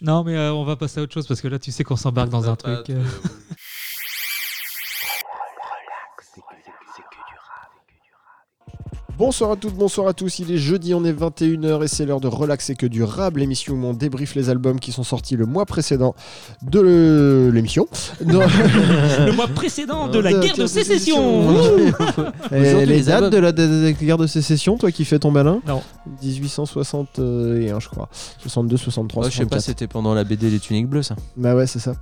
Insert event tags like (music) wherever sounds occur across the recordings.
Non, mais euh, on va passer à autre chose parce que là, tu sais qu'on s'embarque dans un truc. euh. Bonsoir à toutes, bonsoir à tous. Il est jeudi, on est 21h et c'est l'heure de Relax et que du rap, l'émission où on débriefe les albums qui sont sortis le mois précédent de le- l'émission. (laughs) Le mois précédent de la guerre de sécession. Et les dates de la, guerre de sécession, toi qui fais ton malin Non. 1861, je crois. 62, 63, Ouais, je sais pas, 64. c'était pendant la BD Les Tuniques Bleues, ça. Bah ouais, c'est ça.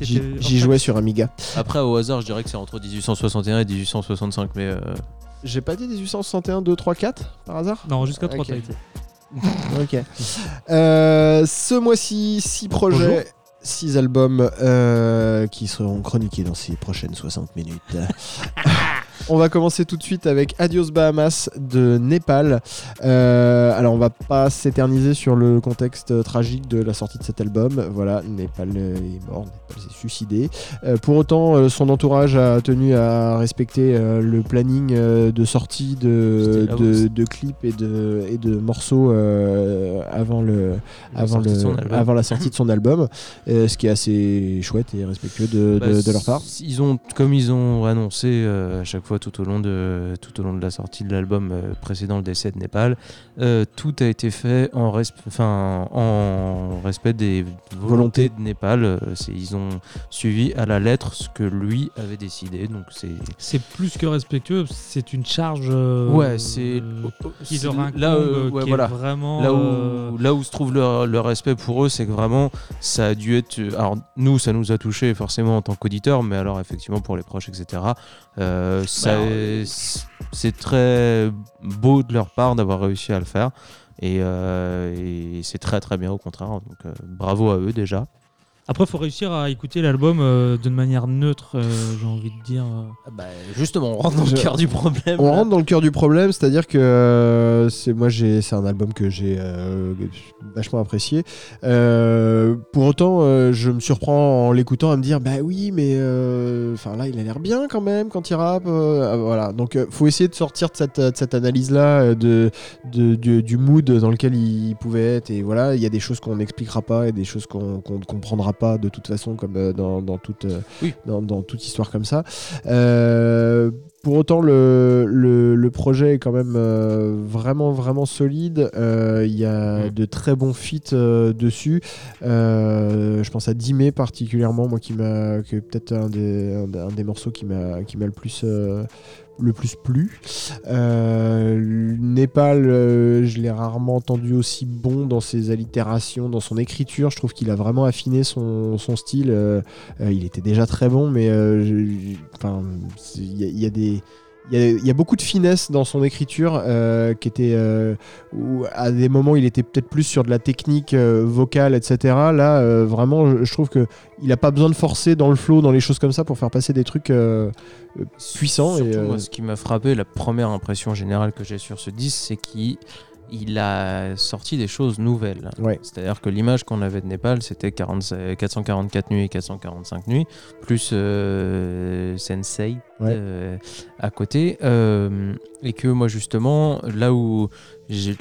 J'y jouais sur Amiga. Après, au hasard, je dirais que c'est entre 1861 et 1865, mais euh, J'ai pas dit 1861, 2, 3, 4 par hasard Non, jusqu'à 3 Ok. (laughs) Ok. Euh, ce mois-ci, 6 projets. 6 albums euh, qui seront chroniqués dans ces prochaines 60 minutes. (laughs) on va commencer tout de suite avec Adios Bahamas de Népal. Euh, alors on va pas s'éterniser sur le contexte euh, tragique de la sortie de cet album. Voilà, Népal euh, est mort, Népal s'est suicidé. Euh, pour autant, son entourage a tenu à respecter le planning de sortie de, clips et de, et de morceaux avant, le, la avant, sortie de le, son album. avant la (laughs) sortie de son album, ce qui est assez chouette et respectueux de, Bah, de- leur part. Ils ont, comme ils ont annoncé à chaque fois tout au long de, tout au long de la sortie de l'album euh, précédent, le décès de Népal, euh, tout a été fait en, resp- enfin, en respect des volontés de Népal. Euh, ils ont suivi à la lettre ce que lui avait décidé. Donc c'est C'est plus que respectueux, c'est une charge. euh, ouais, c'est qui leur incombe, là, euh, ouais, qui est voilà. vraiment. Là où, euh, là où se trouve le, le respect pour eux, c'est que vraiment, ça a dû être. Alors, nous, ça nous a touché forcément en tant qu'auditeurs, mais alors, effectivement, pour les proches, etc., euh, c'est très beau de leur part d'avoir réussi à le faire. Et, euh, et c'est très, très bien, au contraire. Donc, euh, bravo à eux déjà. Après, il faut réussir à écouter l'album euh, d'une manière neutre, euh, j'ai envie de dire. euh. justement, on rentre dans le cœur du problème. On là. rentre dans le cœur du problème, c'est-à-dire que euh, c'est moi j'ai c'est un album que j'ai euh, vachement apprécié. Euh, pour autant, euh, je me surprends en l'écoutant à me dire bah oui, mais euh, enfin là il a l'air bien quand même quand il rappe. euh, ah, voilà, donc euh, faut essayer de sortir de cette, de cette analyse là de, de- du, du mood dans lequel il pouvait être et voilà il y a des choses qu'on n'expliquera pas et des choses qu'on qu'on ne comprendra pas de toute façon comme euh, dans, dans toute euh, Oui. dans, dans toute histoire comme ça. Euh, pour autant, le, le, le projet est quand même vraiment, vraiment solide. Il y a de très bons feats dessus. Je pense à Dimé particulièrement, moi qui m'a, que peut-être un des, un, des- un des morceaux qui m'a, qui m'a le plus. Le plus plu. Euh, Népal, euh, je l'ai rarement entendu aussi bon dans ses allitérations, dans son écriture. Je trouve qu'il a vraiment affiné son, style. Euh, euh, il était déjà très bon, mais il y a des il y, a, il y a beaucoup de finesse dans son écriture euh, qui était euh, où à des moments il était peut-être plus sur de la technique euh, vocale etc là vraiment je, je trouve que il a pas besoin de forcer dans le flow dans les choses comme ça pour faire passer des trucs puissants Surtout, et, moi, ce qui m'a frappé, la première impression générale que j'ai sur ce disque, c'est qu'il il a sorti des choses nouvelles. Ouais. C'est-à-dire que l'image qu'on avait de Népal, c'était 40 444 nuits et 445 nuits, plus euh, Sensei Ouais. euh, à côté. Euh, et que moi, justement, là où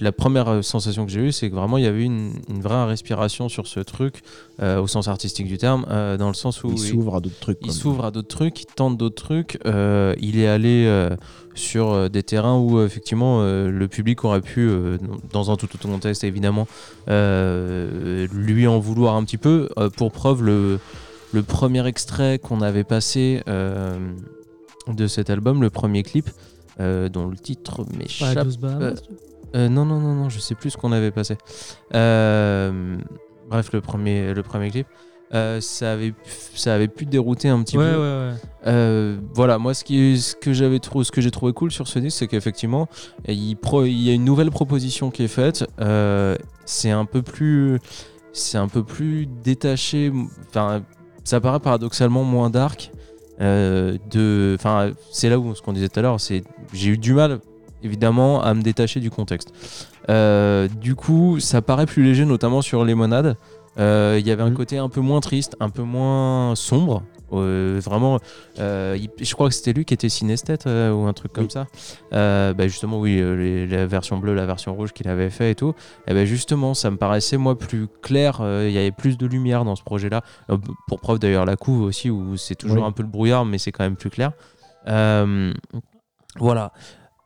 la première sensation que j'ai eue, c'est que vraiment il y avait une, une vraie respiration sur ce truc, au sens artistique du terme, dans le sens où il s'ouvre à d'autres trucs il s'ouvre à d'autres trucs, il tente d'autres trucs. il est allé sur euh, des terrains où euh, effectivement euh, le public aurait pu, dans un tout autre contexte évidemment, lui en vouloir un petit peu. Pour preuve, le, le premier extrait qu'on avait passé de cet album, le premier clip, dont le titre m'échappe. Euh, non, non, non, non, je sais plus ce qu'on avait passé. Euh, bref, le premier, le premier clip. Euh, ça, avait, ça avait pu dérouter un petit ouais, peu. ouais, ouais. Euh, voilà, moi, ce, qui, ce que j'avais trouvé, ce que j'ai trouvé cool sur ce disque, c'est qu'effectivement, il, pro- il y a une nouvelle proposition qui est faite. Euh, c'est un peu plus, c'est un peu plus détaché. Enfin, ça paraît paradoxalement moins dark. Euh, de, enfin, c'est là où ce qu'on disait tout à l'heure, c'est, j'ai eu du mal, évidemment, à me détacher du contexte. Du coup, ça paraît plus léger, notamment sur Lemonade. Euh, Il y avait un Mhm. côté un peu moins triste, un peu moins sombre. Euh, vraiment, euh, il- je crois que c'était lui qui était synesthète ou un truc comme Oui. ça. Bah, justement, oui, les- la version bleue, la version rouge qu'il avait fait et tout. Et ben justement, ça me paraissait moi plus clair. Il y avait plus de lumière dans ce projet-là. Pour preuve d'ailleurs, la couve aussi, où c'est toujours Oui. un peu le brouillard, mais c'est quand même plus clair. Voilà.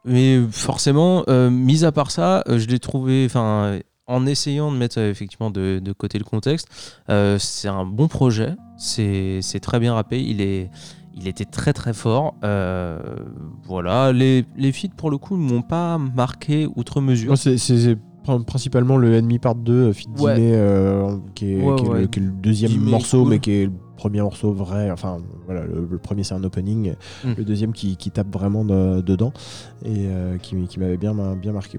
Mais forcément, euh, mis à part ça, euh, je l'ai trouvé, enfin, en essayant de mettre euh, effectivement de, de côté le contexte, euh, c'est un bon projet. C'est très bien rappé. Il est, il était très très fort. Euh, voilà. Les, les feats pour le coup ne m'ont pas marqué outre mesure. C'est- c'est c'est pr- principalement le Enemy Part 2, euh, Fit Ouais. Dime, euh, qui, est, Ouais, qui est ouais. le, qui est le deuxième morceau, cool. mais qui est le premier morceau vrai. Enfin, voilà, le, le premier c'est un opening, Mm. le deuxième qui, qui tape vraiment de- dedans et qui, qui m'avait bien, bien marqué.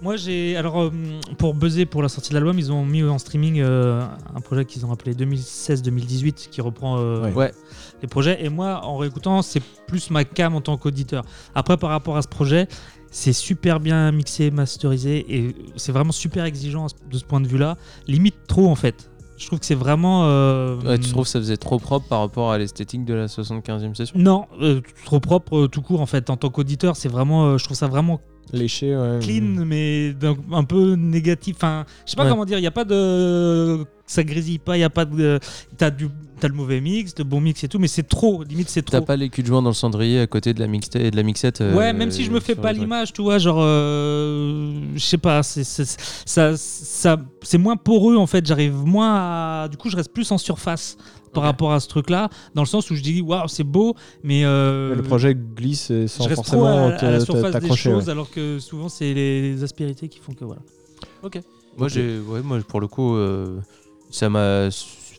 Moi, j'ai. Alors, euh, pour buzzer pour la sortie de l'album, ils ont mis en streaming euh, un projet qu'ils ont appelé 2016-2018 qui reprend euh, Ouais. Ouais. les projets. Et moi, en réécoutant, c'est plus ma cam en tant qu'auditeur. Après, par rapport à ce projet, c'est super bien mixé, masterisé et c'est vraiment super exigeant de ce point de vue-là. Limite trop, en fait. Je trouve que c'est vraiment. euh, Ouais, tu trouves que ça faisait trop propre par rapport à l'esthétique de la 75e session? Non, euh, trop propre, euh, tout court, en fait. En tant qu'auditeur, c'est vraiment. euh, je trouve ça vraiment Léché, ouais. clean, mais un peu négatif. Enfin, je sais pas Ouais. comment dire. Il y a pas de, ça grésille pas. Il y a pas de. T'as du, t'as le mauvais mix, le bon mix et tout, mais c'est trop. Limite, c'est T'as trop. pas les culs de joint dans le cendrier à côté de la mixtape et de la mixette euh, Ouais, même si je me fais pas l'image, tu vois, genre, euh, je sais pas, c'est c'est- ça, ça, c'est moins poreux en fait. J'arrive moins à, du coup, je reste plus en surface par Ok. rapport à ce truc-là, dans le sens où je dis, waouh, c'est beau, mais euh, Le projet glisse sans je reste trop forcément à, à la surface des choses, ouais. alors que souvent c'est les, les aspérités qui font que voilà. Moi, j'ai, ouais, moi, pour le coup, euh, ça m'a,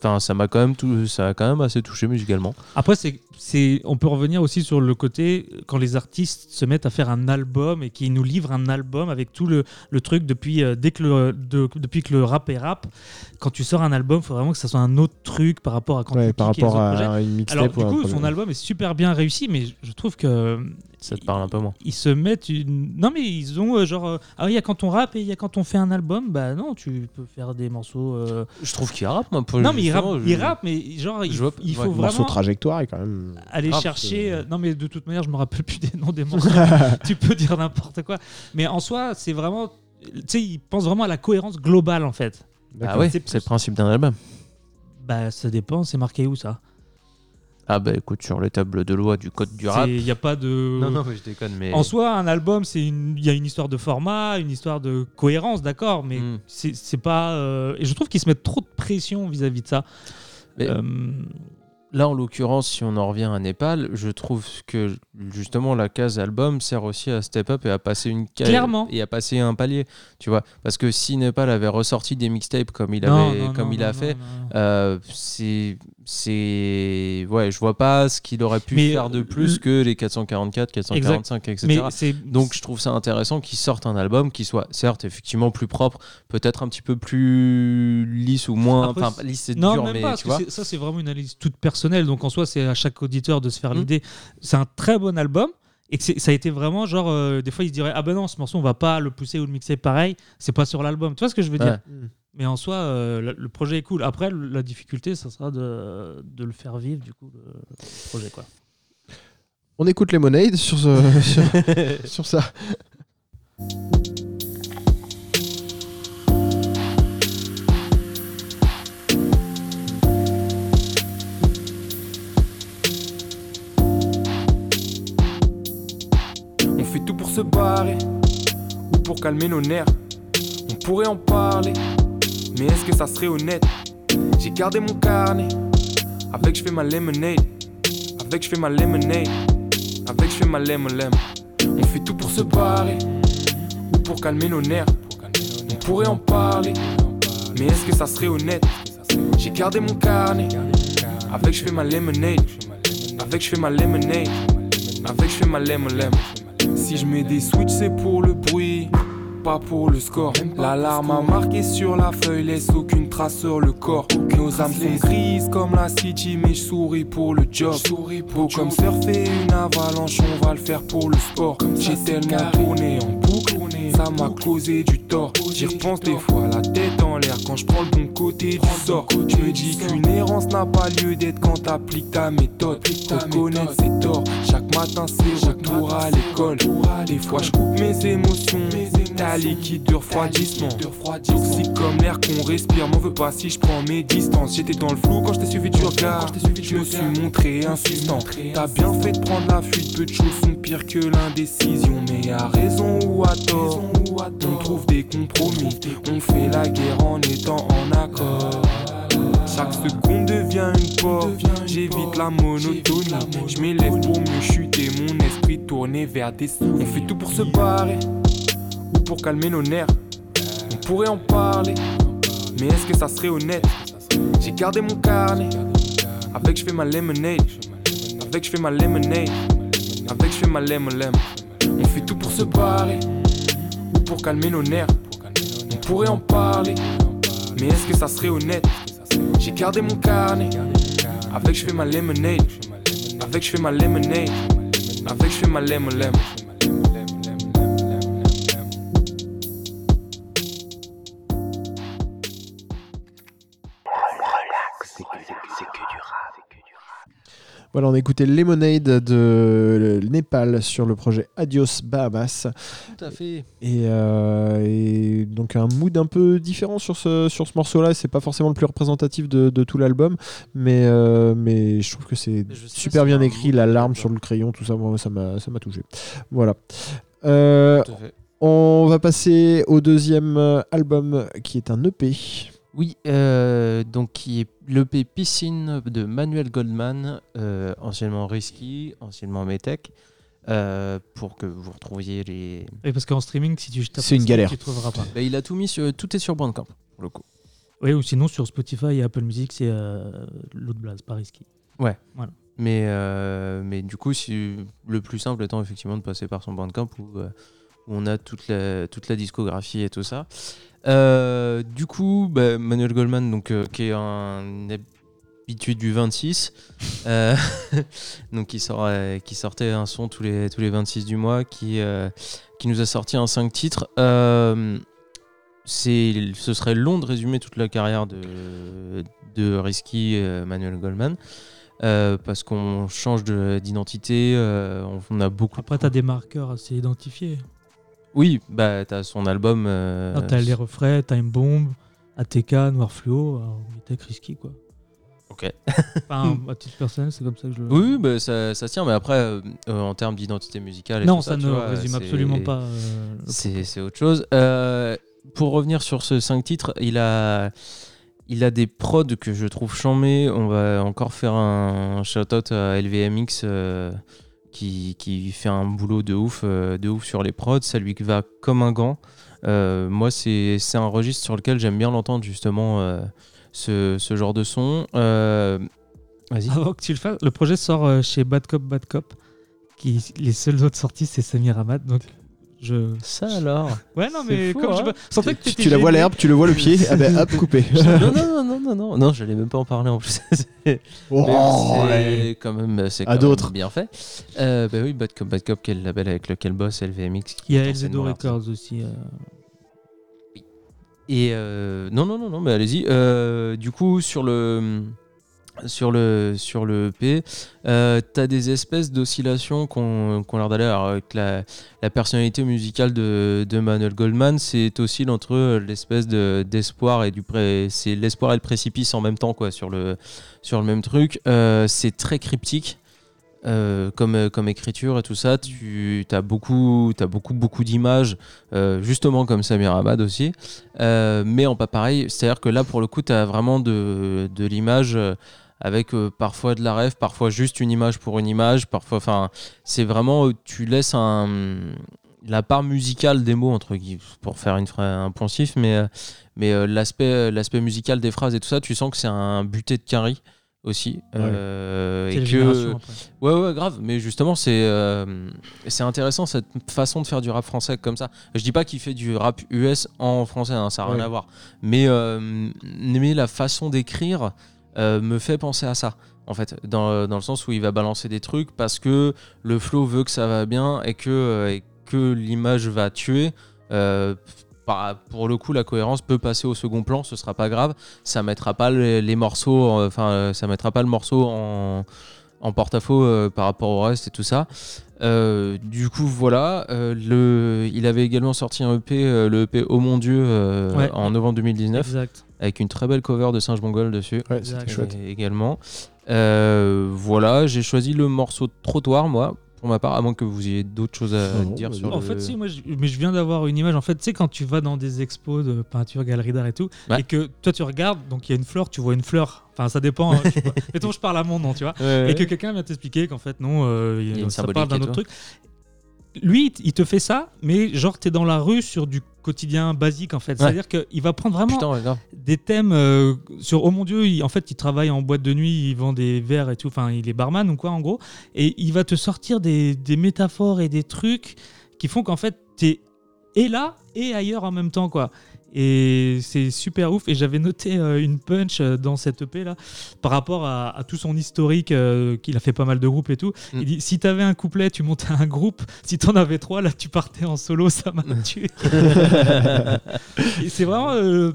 enfin, ça m'a quand même, tout, ça a quand même assez touché musicalement. Après, c'est, c'est, on peut revenir aussi sur le côté quand les artistes se mettent à faire un album et qui nous livrent un album avec tout le, le truc depuis, euh, dès que le, de- depuis que le rap est rap. Quand tu sors un album, il faut vraiment que ça soit un autre truc par rapport à quand Ouais, tu par rapport à une mixtape Alors, du un coup, son album est super bien réussi, mais je trouve que. Ça te parle un peu moins. Ils se mettent une. Non, mais ils ont euh, genre. euh, ah il y a quand on rappe et il y a quand on fait un album. Bah non, tu peux faire des morceaux. euh, Je trouve qu'il rappe, moi. pour- Non, mais il rappe, justement, il je- rappe, mais genre, il, je vois- il faut ouais, morceau vraiment trajectoire est quand même. aller Grave, chercher. c'est- euh, Non, mais de toute manière, je me rappelle plus des noms des morceaux. (laughs) tu peux dire n'importe quoi. Mais en soi, c'est vraiment. Tu sais, il pense vraiment à la cohérence globale en fait. Ah ouais, C'est c'est le principe d'un album. Bah, ça dépend, c'est marqué où ça Ah bah écoute, sur les tables de loi du code du rap. Il n'y a pas de. Non, non, mais je déconne, mais. En soi, un album, c'est une, il y a une histoire de format, une histoire de cohérence, d'accord, mais Hmm. c'est c'est pas. euh, Et je trouve qu'ils se mettent trop de pression vis-à-vis de ça. Mais- Euh, Là, en l'occurrence, si on en revient à Népal, je trouve que justement la case album sert aussi à step up et à passer une case Clairement. et à passer un palier, tu vois. Parce que si Népal avait ressorti des mixtapes comme il non, avait, non, comme non, il a non, fait, euh, c'est, c'est, ouais, je vois pas ce qu'il aurait pu Mais, faire de euh, plus le- que les 444, 445, etc. Mais c'est Donc je trouve ça intéressant qu'ils sortent un album qui soit certes effectivement plus propre, peut-être un petit peu plus lisse ou moins, Après, enfin lisse c'est non, dur même mais pas, parce tu que vois. c'est- ça c'est vraiment une analyse toute personnelle. Donc en soi, c'est à chaque auditeur de se faire Mm. l'idée. C'est un très bon album. Et que ça a été vraiment genre, euh, des fois ils se diraient, ah ben non, ce morceau on va pas le pousser ou le mixer pareil, c'est pas sur l'album. Tu vois ce que je veux dire? Ouais. Mais en soi, euh, le, projet est cool. Après, la difficulté, ça sera de, de le faire vivre, du coup, le, le projet quoi. On écoute Lemonade sur, ce- (laughs) sur, sur ça. On fait tout pour se barrer ou pour calmer nos nerfs. On pourrait en parler, mais est-ce que ça serait honnête? J'ai gardé mon carnet, avec je fais ma lemonade, avec je fais ma lemonade, avec je fais ma lemon. On fait tout pour se barrer. Ou pour calmer nos nerfs. On pourrait en parler, mais est-ce que ça serait honnête? J'ai gardé mon carnet, avec je fais ma lemonade, avec je fais ma lemonade, avec je fais ma lemon. Si je mets des switches, c'est pour le bruit, pas pour le score. L'alarme a marqué sur la feuille, laisse aucune trace sur le corps. Nos âmes sont grises comme la city, mais je souris pour le job. Beau comme surfer une avalanche, on va le faire pour le sport. J'ai tellement tourné en boucle, ça m'a causé du tort. J'y repense des fois, tête en l'air quand je prends le bon côté. du sort. Je me dis qu'une errance n'a pas lieu d'être quand t'appliques ta méthode. Reconnaître ses torts, chaque matin c'est retour à l'école. Des fois je coupe mes émotions, t'as liquide de refroidissement. Toxique comme l'air qu'on respire, m'en veux pas si je prends mes distances. J'étais dans le flou quand je t'ai suivi du regard. Je me suis montré insistant. T'as bien fait de prendre la fuite, peu de choses sont pires que l'indécision. Mais à raison ou à tort, on trouve des compromis. On fait la guerre en étant en accord. Chaque seconde devient une porte, j'évite la monotonie. Je m'élève pour mieux chuter, mon esprit tourné vers des On fait tout pour se barrer, ou pour calmer nos nerfs. On pourrait en parler, mais est-ce que ça serait honnête? J'ai gardé mon carnet, avec je fais ma lemonade, avec je fais ma lemonade, avec je fais ma lemon On fait tout pour se barrer, ou pour calmer nos nerfs. On pourrait en parler, mais est-ce que ça serait honnête? J'ai gardé mon carnet, avec je fais ma lemonade, avec je fais ma lemonade, avec je fais ma lemon Voilà, on a écouté Lemonade de Népal sur le projet Adios Bahamas. Tout à fait. Et, euh, et donc un mood un peu différent sur ce, sur ce morceau-là. C'est pas forcément le plus représentatif de, de tout l'album, mais, euh, mais je trouve que c'est super bien écrit. La larme sur le crayon, tout ça, moi, ça m'a touché. Voilà. Euh, on va passer au deuxième album qui est un EP. Oui, euh, donc qui est l'EP Piscine de Manuel Goldman, euh, anciennement Risky, anciennement Metech, euh, pour que vous retrouviez les. Et parce qu'en streaming, si tu tapes C'est une galère. tu trouveras pas. Bah, il a tout mis, sur, tout est sur Bandcamp pour le coup. Oui, ou sinon sur Spotify et Apple Music, c'est euh, l'autre blaze, pas risqué. Mais, euh, mais du coup, si, le plus simple étant effectivement de passer par son Bandcamp où, où on a toute la, toute la discographie et tout ça. Euh, du coup, bah, Manuel Goldman, donc, euh, qui est un habitué du 26, euh, (laughs) donc qui, sort, qui sortait un son tous les, tous les 26 du mois, qui, qui nous a sorti un 5 titres. Ce serait long de résumer toute la carrière de, de Risky Manuel Goldman. Euh, parce qu'on change de- d'identité, euh, on, on a beaucoup. Après, tu as des marqueurs assez identifiés. Oui, bah t'as son album. euh, tu as les refrains, Time Bomb, ATK, Noir Fluo, Mythic, Risky, quoi. Ok. Enfin, (laughs) à titre personnel, c'est comme ça que je le. Oui, bah, ça, ça tient, mais après, euh, euh, en termes d'identité musicale. et non, tout ça, ne vois, résume absolument pas. euh, C'est autre chose. Pour revenir sur ce 5 titres, il a, il a des prods que je trouve chambés. On va encore faire un shout-out à LVMX qui, qui fait un boulot de ouf, euh, de ouf sur les prods. Ça lui va comme un gant. Euh, moi, c'est un registre sur lequel j'aime bien l'entendre, justement, euh, ce, ce genre de son. Vas-y. Avant que tu le fasses, le projet sort chez Bad Cop Bad Cop. Qui, les seules autres sorties, c'est Samir Hamad. Donc, je. Ça alors Ouais, non, C'est mais fou, comme hein. je sentais que Tu, tu la vois l'herbe, tu le vois le pied, (laughs) ah ben hop, coupé. non, non, non, non, non, non, non, j'allais même pas en parler en plus. (laughs) C'est- Oh, c'est quand même, c'est d'autres. même bien fait. Euh, bah oui, Bad Cop, Bad Cop, le label avec lequel bosse LVMX. qui Il y a Elzedo. Records aussi. euh. Et euh, non, non, non, non, mais allez-y. Euh, du coup, sur le sur le sur le EP, euh, t'as des espèces d'oscillations qu'on qu'on leur d'aller la, la personnalité musicale de, de Manuel Goldman, c'est oscille entre l'espèce de d'espoir et du c'est l'espoir et le précipice en même temps quoi sur le sur le même truc. Euh, c'est très cryptique. euh, comme, comme écriture et tout ça, tu as beaucoup, as beaucoup, beaucoup d'images, euh, justement comme Samir Abad aussi. Mais en pas pareil. C'est-à-dire que là, pour le coup, tu as vraiment de, de l'image avec euh, parfois de la rêve, parfois juste une image pour une image. Parfois, enfin, c'est vraiment, euh, tu laisses un, la part musicale des mots, entre guillemets, pour faire une, un poncif, mais, euh, mais l'aspect, l'aspect musical des phrases et tout ça, tu sens que c'est un buté de Carrie aussi. Euh, C'est et que. Ouais, ouais, grave. Mais justement, c'est euh, c'est intéressant cette façon de faire du rap français comme ça. Je dis pas qu'il fait du rap US en français, hein, ça n'a rien Ouais. à voir. Mais, euh, mais la façon d'écrire euh, me fait penser à ça. En fait, dans, le sens où il va balancer des trucs parce que le flow veut que ça va bien et que, euh, que l'image va tuer. Euh, pour le coup, la cohérence peut passer au second plan, ce sera pas grave. Ça mettra pas les, les morceaux, enfin, ça mettra pas le morceau en, en porte-à-faux par rapport au reste et tout ça. Euh, du coup, voilà. euh, le, il avait également sorti un EP, euh, le EP Oh mon Dieu, euh, Ouais. en novembre 2019, Exact. avec une très belle cover de Singe Mongol dessus. Ouais, Exact. c'était chouette. Et- également. Euh, voilà, j'ai choisi le morceau Trottoir, moi, pour ma part, à moins que vous ayez d'autres choses à Non, dire vas-y. sur En le... fait, si, moi, je, mais je viens d'avoir une image. En fait, tu sais, quand tu vas dans des expos de peinture, galerie d'art et tout, Ouais. et que toi, tu regardes, donc il y a une fleur, tu vois une fleur. Enfin, ça dépend. hein. (laughs) Mettons, je parle à mon nom, tu vois. Ouais, Et que quelqu'un vient t'expliquer qu'en fait, non, euh, y a une ça symbolique parle d'un autre truc. Lui, il te fait ça, mais genre, t'es dans la rue sur du quotidien basique, en fait. C'est-à-dire qu'il va prendre vraiment Putain, ouais, grave. des thèmes euh, sur oh mon dieu il- en fait il travaille en boîte de nuit il vend des verres et tout enfin il est barman ou quoi en gros et il va te sortir des, des métaphores et des trucs qui font qu'en fait t'es et là et ailleurs en même temps quoi et c'est super ouf et j'avais noté euh, une punch euh, dans cette EP là par rapport à, à tout son historique euh, qu'il a fait pas mal de groupes et tout Mm. il dit si t'avais un couplet tu montais un groupe si t'en avais trois là tu partais en solo ça m'a tué et c'est vraiment euh,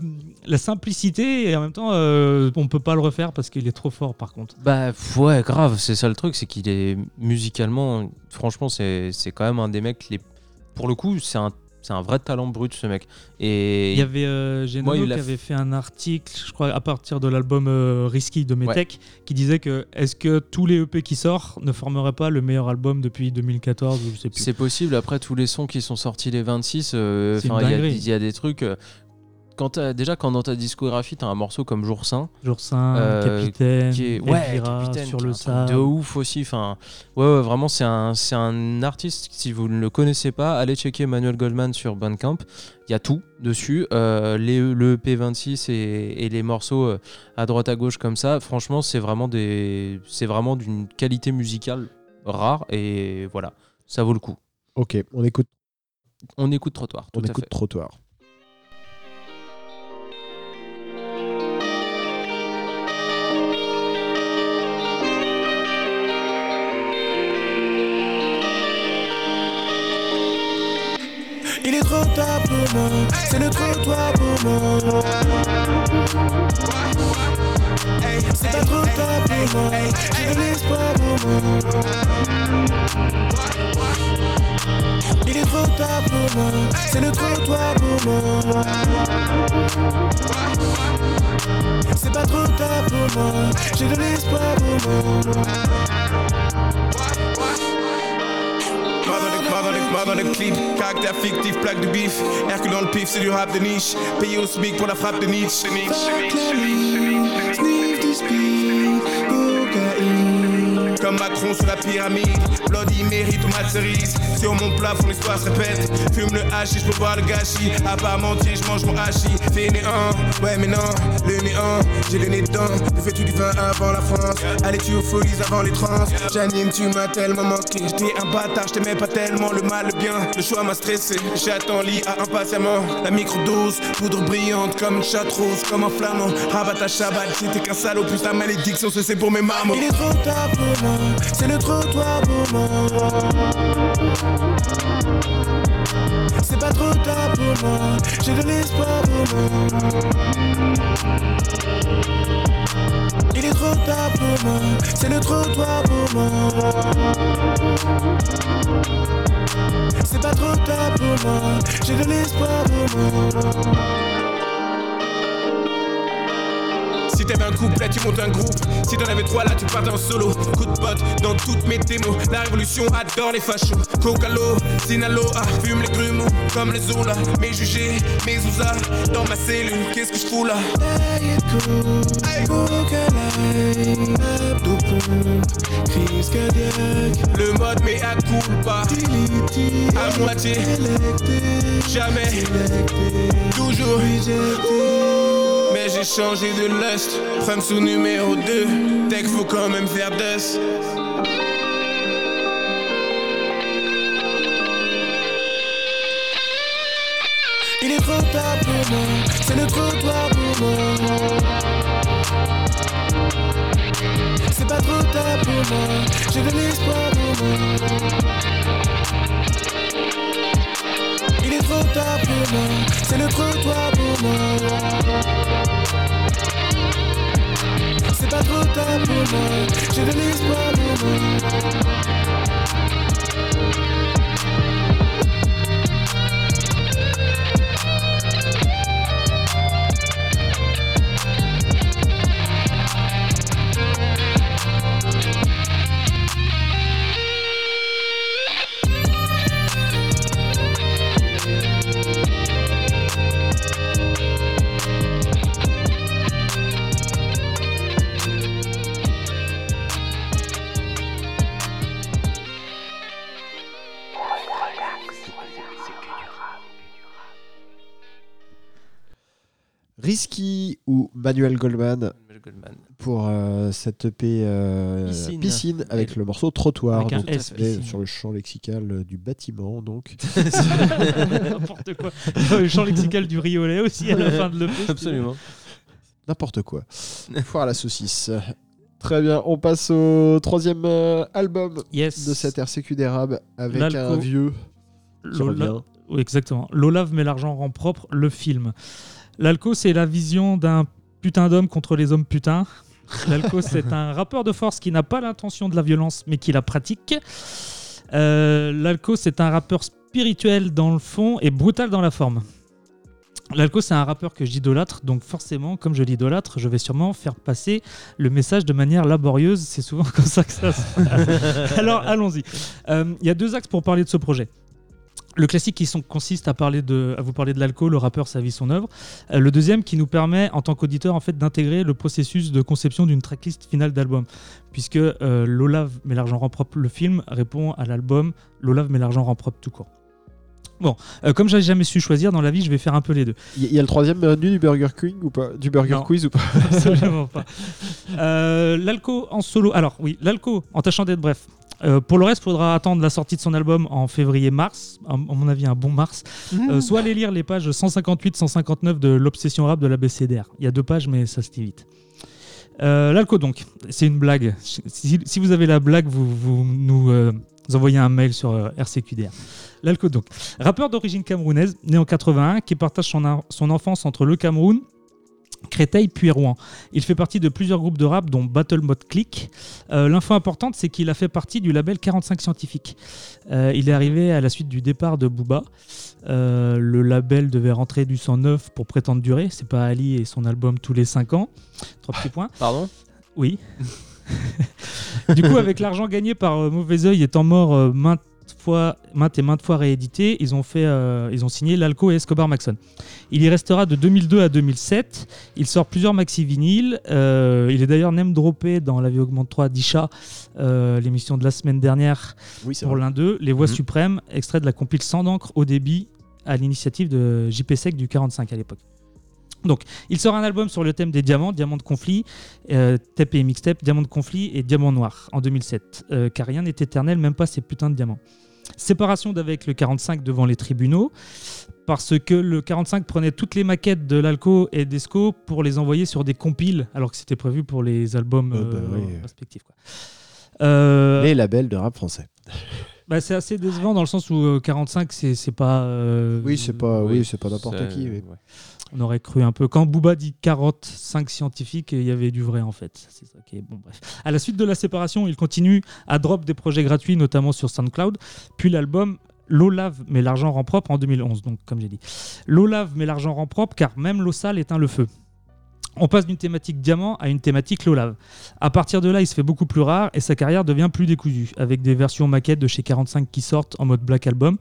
la simplicité et en même temps euh, on peut pas le refaire parce qu'il est trop fort par contre. Bah ouais, grave, c'est ça le truc, c'est qu'il est musicalement, franchement, c'est c'est quand même un des mecs les. Pour le coup, c'est un, c'est un vrai talent brut ce mec. Et Il y avait euh, qui avait fait un article, je crois à partir de l'album euh, Risky de Ouais. Metech, qui disait que est-ce que tous les EP qui sortent ne formeraient pas le meilleur album depuis 2014 ou je sais plus. c'est possible, après tous les sons qui sont sortis les 26, euh, il y a- dinguerie. il y, a des trucs. Quand déjà, quand dans ta discographie, t'as un morceau comme Jour Saint, Jour Saint, Euh, Capitaine, qui est ouais, Elvira, Capitaine, sur qui est le un truc sable. de ouf aussi enfin ouais, ouais vraiment c'est un c'est un artiste si vous ne le connaissez pas allez checker Manuel Goldman sur Bandcamp. Il y a tout dessus euh, les le P26 et, et les morceaux euh, à droite à gauche comme ça. Franchement c'est vraiment des c'est vraiment d'une qualité musicale rare et voilà ça vaut le coup. Ok, on écoute, on écoute trottoir tout on à écoute fait. Trottoir. Il est trop tard pour moi, c'est le trottoir pour moi. C'est pas trop tard pour moi, j'ai de l'espoir pour moi. Il est trop tard pour moi, c'est le trottoir pour moi. C'est pas trop tard pour moi, j'ai de l'espoir pour moi. Mort dans le, mort dans le, mort dans le clip, caractère fictif, plaque de bif. Hercule dans le pif, c'est du rap de niche. Payé au SMIC pour la frappe de Nietzsche. Sniff du speed, cocaïne. Comme Macron sur la pyramide. Bloody mérite tomate cerise. Sur mon plafond, l'histoire se répète. Fume le hachis, je peux voir le gâchis. À part mentir, je mange mon hachis. Fainéant, ouais, mais non, le néant. J'ai le nez dedans. Fais-tu du vin avant la France? Allez, tu folies avant les trans. J'anime, tu m'as tellement manqué. J'étais un bâtard, j't'aimais pas tellement. Le mal, le bien, le choix m'a stressé. J'attends lit à impatiemment. La microdose, poudre brillante comme une chatte rose, comme un flamand. Rabat à Shabbat, c'était qu'un salaud. Plus la malédiction, ce c'est pour mes marmots. Il est trop c'est le trottoir pour moi. C'est pas trop tard pour moi, j'ai de l'espoir pour moi. Il est trop tard pour moi, c'est le trottoir pour moi. C'est pas trop tard pour moi, j'ai de l'espoir pour moi. Si t'avais un couplet, tu montes un groupe. Si t'en avais trois, là, tu partais en solo. Coup de pote dans toutes mes démos. La révolution adore les fachos. Cocalo, Sinaloa, fume les grumeaux comme les Zola. Mes jugés, mes ousas, dans ma cellule, qu'est-ce que je fous là? Le mode, mais à culpa. À moitié, jamais, toujours. Mais j'ai changé de lust. Femme sous numéro 2. Tech, faut quand même faire dust. Il est trop tard pour moi, c'est le trottoir pour moi. C'est pas trop tard pour moi, j'ai de l'espoir pour moi. Il est trop tard pour moi, c'est le trottoir pour moi. C'est pas trop tard pour moi, j'ai de l'espoir pour. Manuel Goldman Manuel Goldman. pour euh, cette EP euh, Piscine. piscine. avec le morceau Trottoir Avec un donc, est piscine. sur le champ lexical euh, du bâtiment donc (laughs) N'importe quoi. Le champ lexical du riolet aussi à la fin de l'EP. Absolument. (laughs) n'importe quoi. Foire à la saucisse. Très bien, on passe au troisième euh, album Yes. de cette RCQ d'érable avec L'alco. un vieux Lola-. Oui, exactement. L'Olave met l'argent rend propre, le film. L'Alco, c'est la vision d'un putain d'homme contre les hommes putains. L'Alco, (laughs) c'est un rappeur de force qui n'a pas l'intention de la violence, mais qui la pratique. Euh, L'Alco, c'est un rappeur spirituel dans le fond et brutal dans la forme. L'Alco, c'est un rappeur que j'idolâtre, donc forcément, comme je l'idolâtre, je vais sûrement faire passer le message de manière laborieuse. C'est souvent (laughs) comme ça que ça se passe. (laughs) Alors, allons-y. Euh, Il y a deux axes pour parler de ce projet. Le classique qui sont- consiste à, parler de, à vous parler de l'alcool, le rappeur, sa vie, son œuvre. Euh, le deuxième qui nous permet, en tant qu'auditeur, en fait, d'intégrer le processus de conception d'une tracklist finale d'album. Puisque euh, L'Olave mais l'argent rend propre, le film, répond à l'album L'Olave mais l'argent rend propre tout court. Bon, euh, comme j'avais jamais su choisir dans la vie, je vais faire un peu les deux. Il y, a le troisième menu du Burger King ou pas? Du Burger Non. Quiz ou pas? (laughs) Absolument pas. Euh, L'Alco en solo. Alors, oui, l'Alco, en tâchant d'être bref. Euh, pour le reste, il faudra attendre la sortie de son album en février-mars, à à mon avis un bon mars. Euh, soit aller lire les pages 158-159 de l'Obsession Rap de la BCDR. Il y a deux pages, mais ça se dit vite. Euh, L'Alco, donc, c'est une blague. Si, si vous avez la blague, vous, vous nous envoyez un mail sur RCQDR. L'Alco, donc, rappeur d'origine camerounaise, né en 81, qui partage son enfance entre le Cameroun, Créteil puis Rouen. Il fait partie de plusieurs groupes de rap, dont Battle Mode Click. Euh, L'info importante, c'est qu'il a fait partie du label 45 Scientifique. Euh, il est arrivé à la suite du départ de Booba. Euh, le label devait rentrer du 109 pour prétendre durer. C'est pas Ali et son album tous les 5 ans. Trois petits points. Pardon? Oui. (laughs) du coup, avec l'argent gagné par Mauvais Oeil étant mort maintes, fois, maintes et maintes fois réédité, ils ont, fait, euh, ils ont signé l'Alco et Escobar Maxon. Il y restera de 2002 à 2007. Il sort plusieurs maxi vinyles. Euh, il est d'ailleurs name droppé dans La vie augmente 3 d'Isha, euh, l'émission de la semaine dernière Oui, pour l'un d'eux. Les Voix Mhm. suprêmes, extrait de la compile sans d'encre au débit à l'initiative de JP Sec du 45 à l'époque. Donc, il sort un album sur le thème des diamants, diamants de conflit, euh, tape et mixtape, diamants de conflit et diamants noirs en 2007. Euh, car rien n'est éternel, même pas ces putains de diamants. Séparation d'avec le 45 devant les tribunaux, parce que le 45 prenait toutes les maquettes de l'Alco et d'Esco pour les envoyer sur des compiles, alors que c'était prévu pour les albums Euh, bah euh, oui. respectifs. quoi. Euh, Les labels de rap français. Bah, c'est assez décevant dans le sens où euh, 45, c'est c'est pas. euh, Oui, c'est pas, oui, oui, c'est pas n'importe qui. mais- ouais. On aurait cru un peu. Quand Booba dit carotte, 5 scientifiques, il y avait du vrai en fait. C'est ça qui est bon. Bref. À la suite de la séparation, il continue à drop des projets gratuits, notamment sur SoundCloud. Puis l'album L'eau lave, mais l'argent rend propre en 2011. Donc, comme j'ai dit, l'eau lave, mais l'argent rend propre, car même l'eau sale éteint le feu. On passe d'une thématique diamant à une thématique l'eau lave. À partir de là, il se fait beaucoup plus rare et sa carrière devient plus décousue, avec des versions maquettes de chez 45 qui sortent en mode Black Album.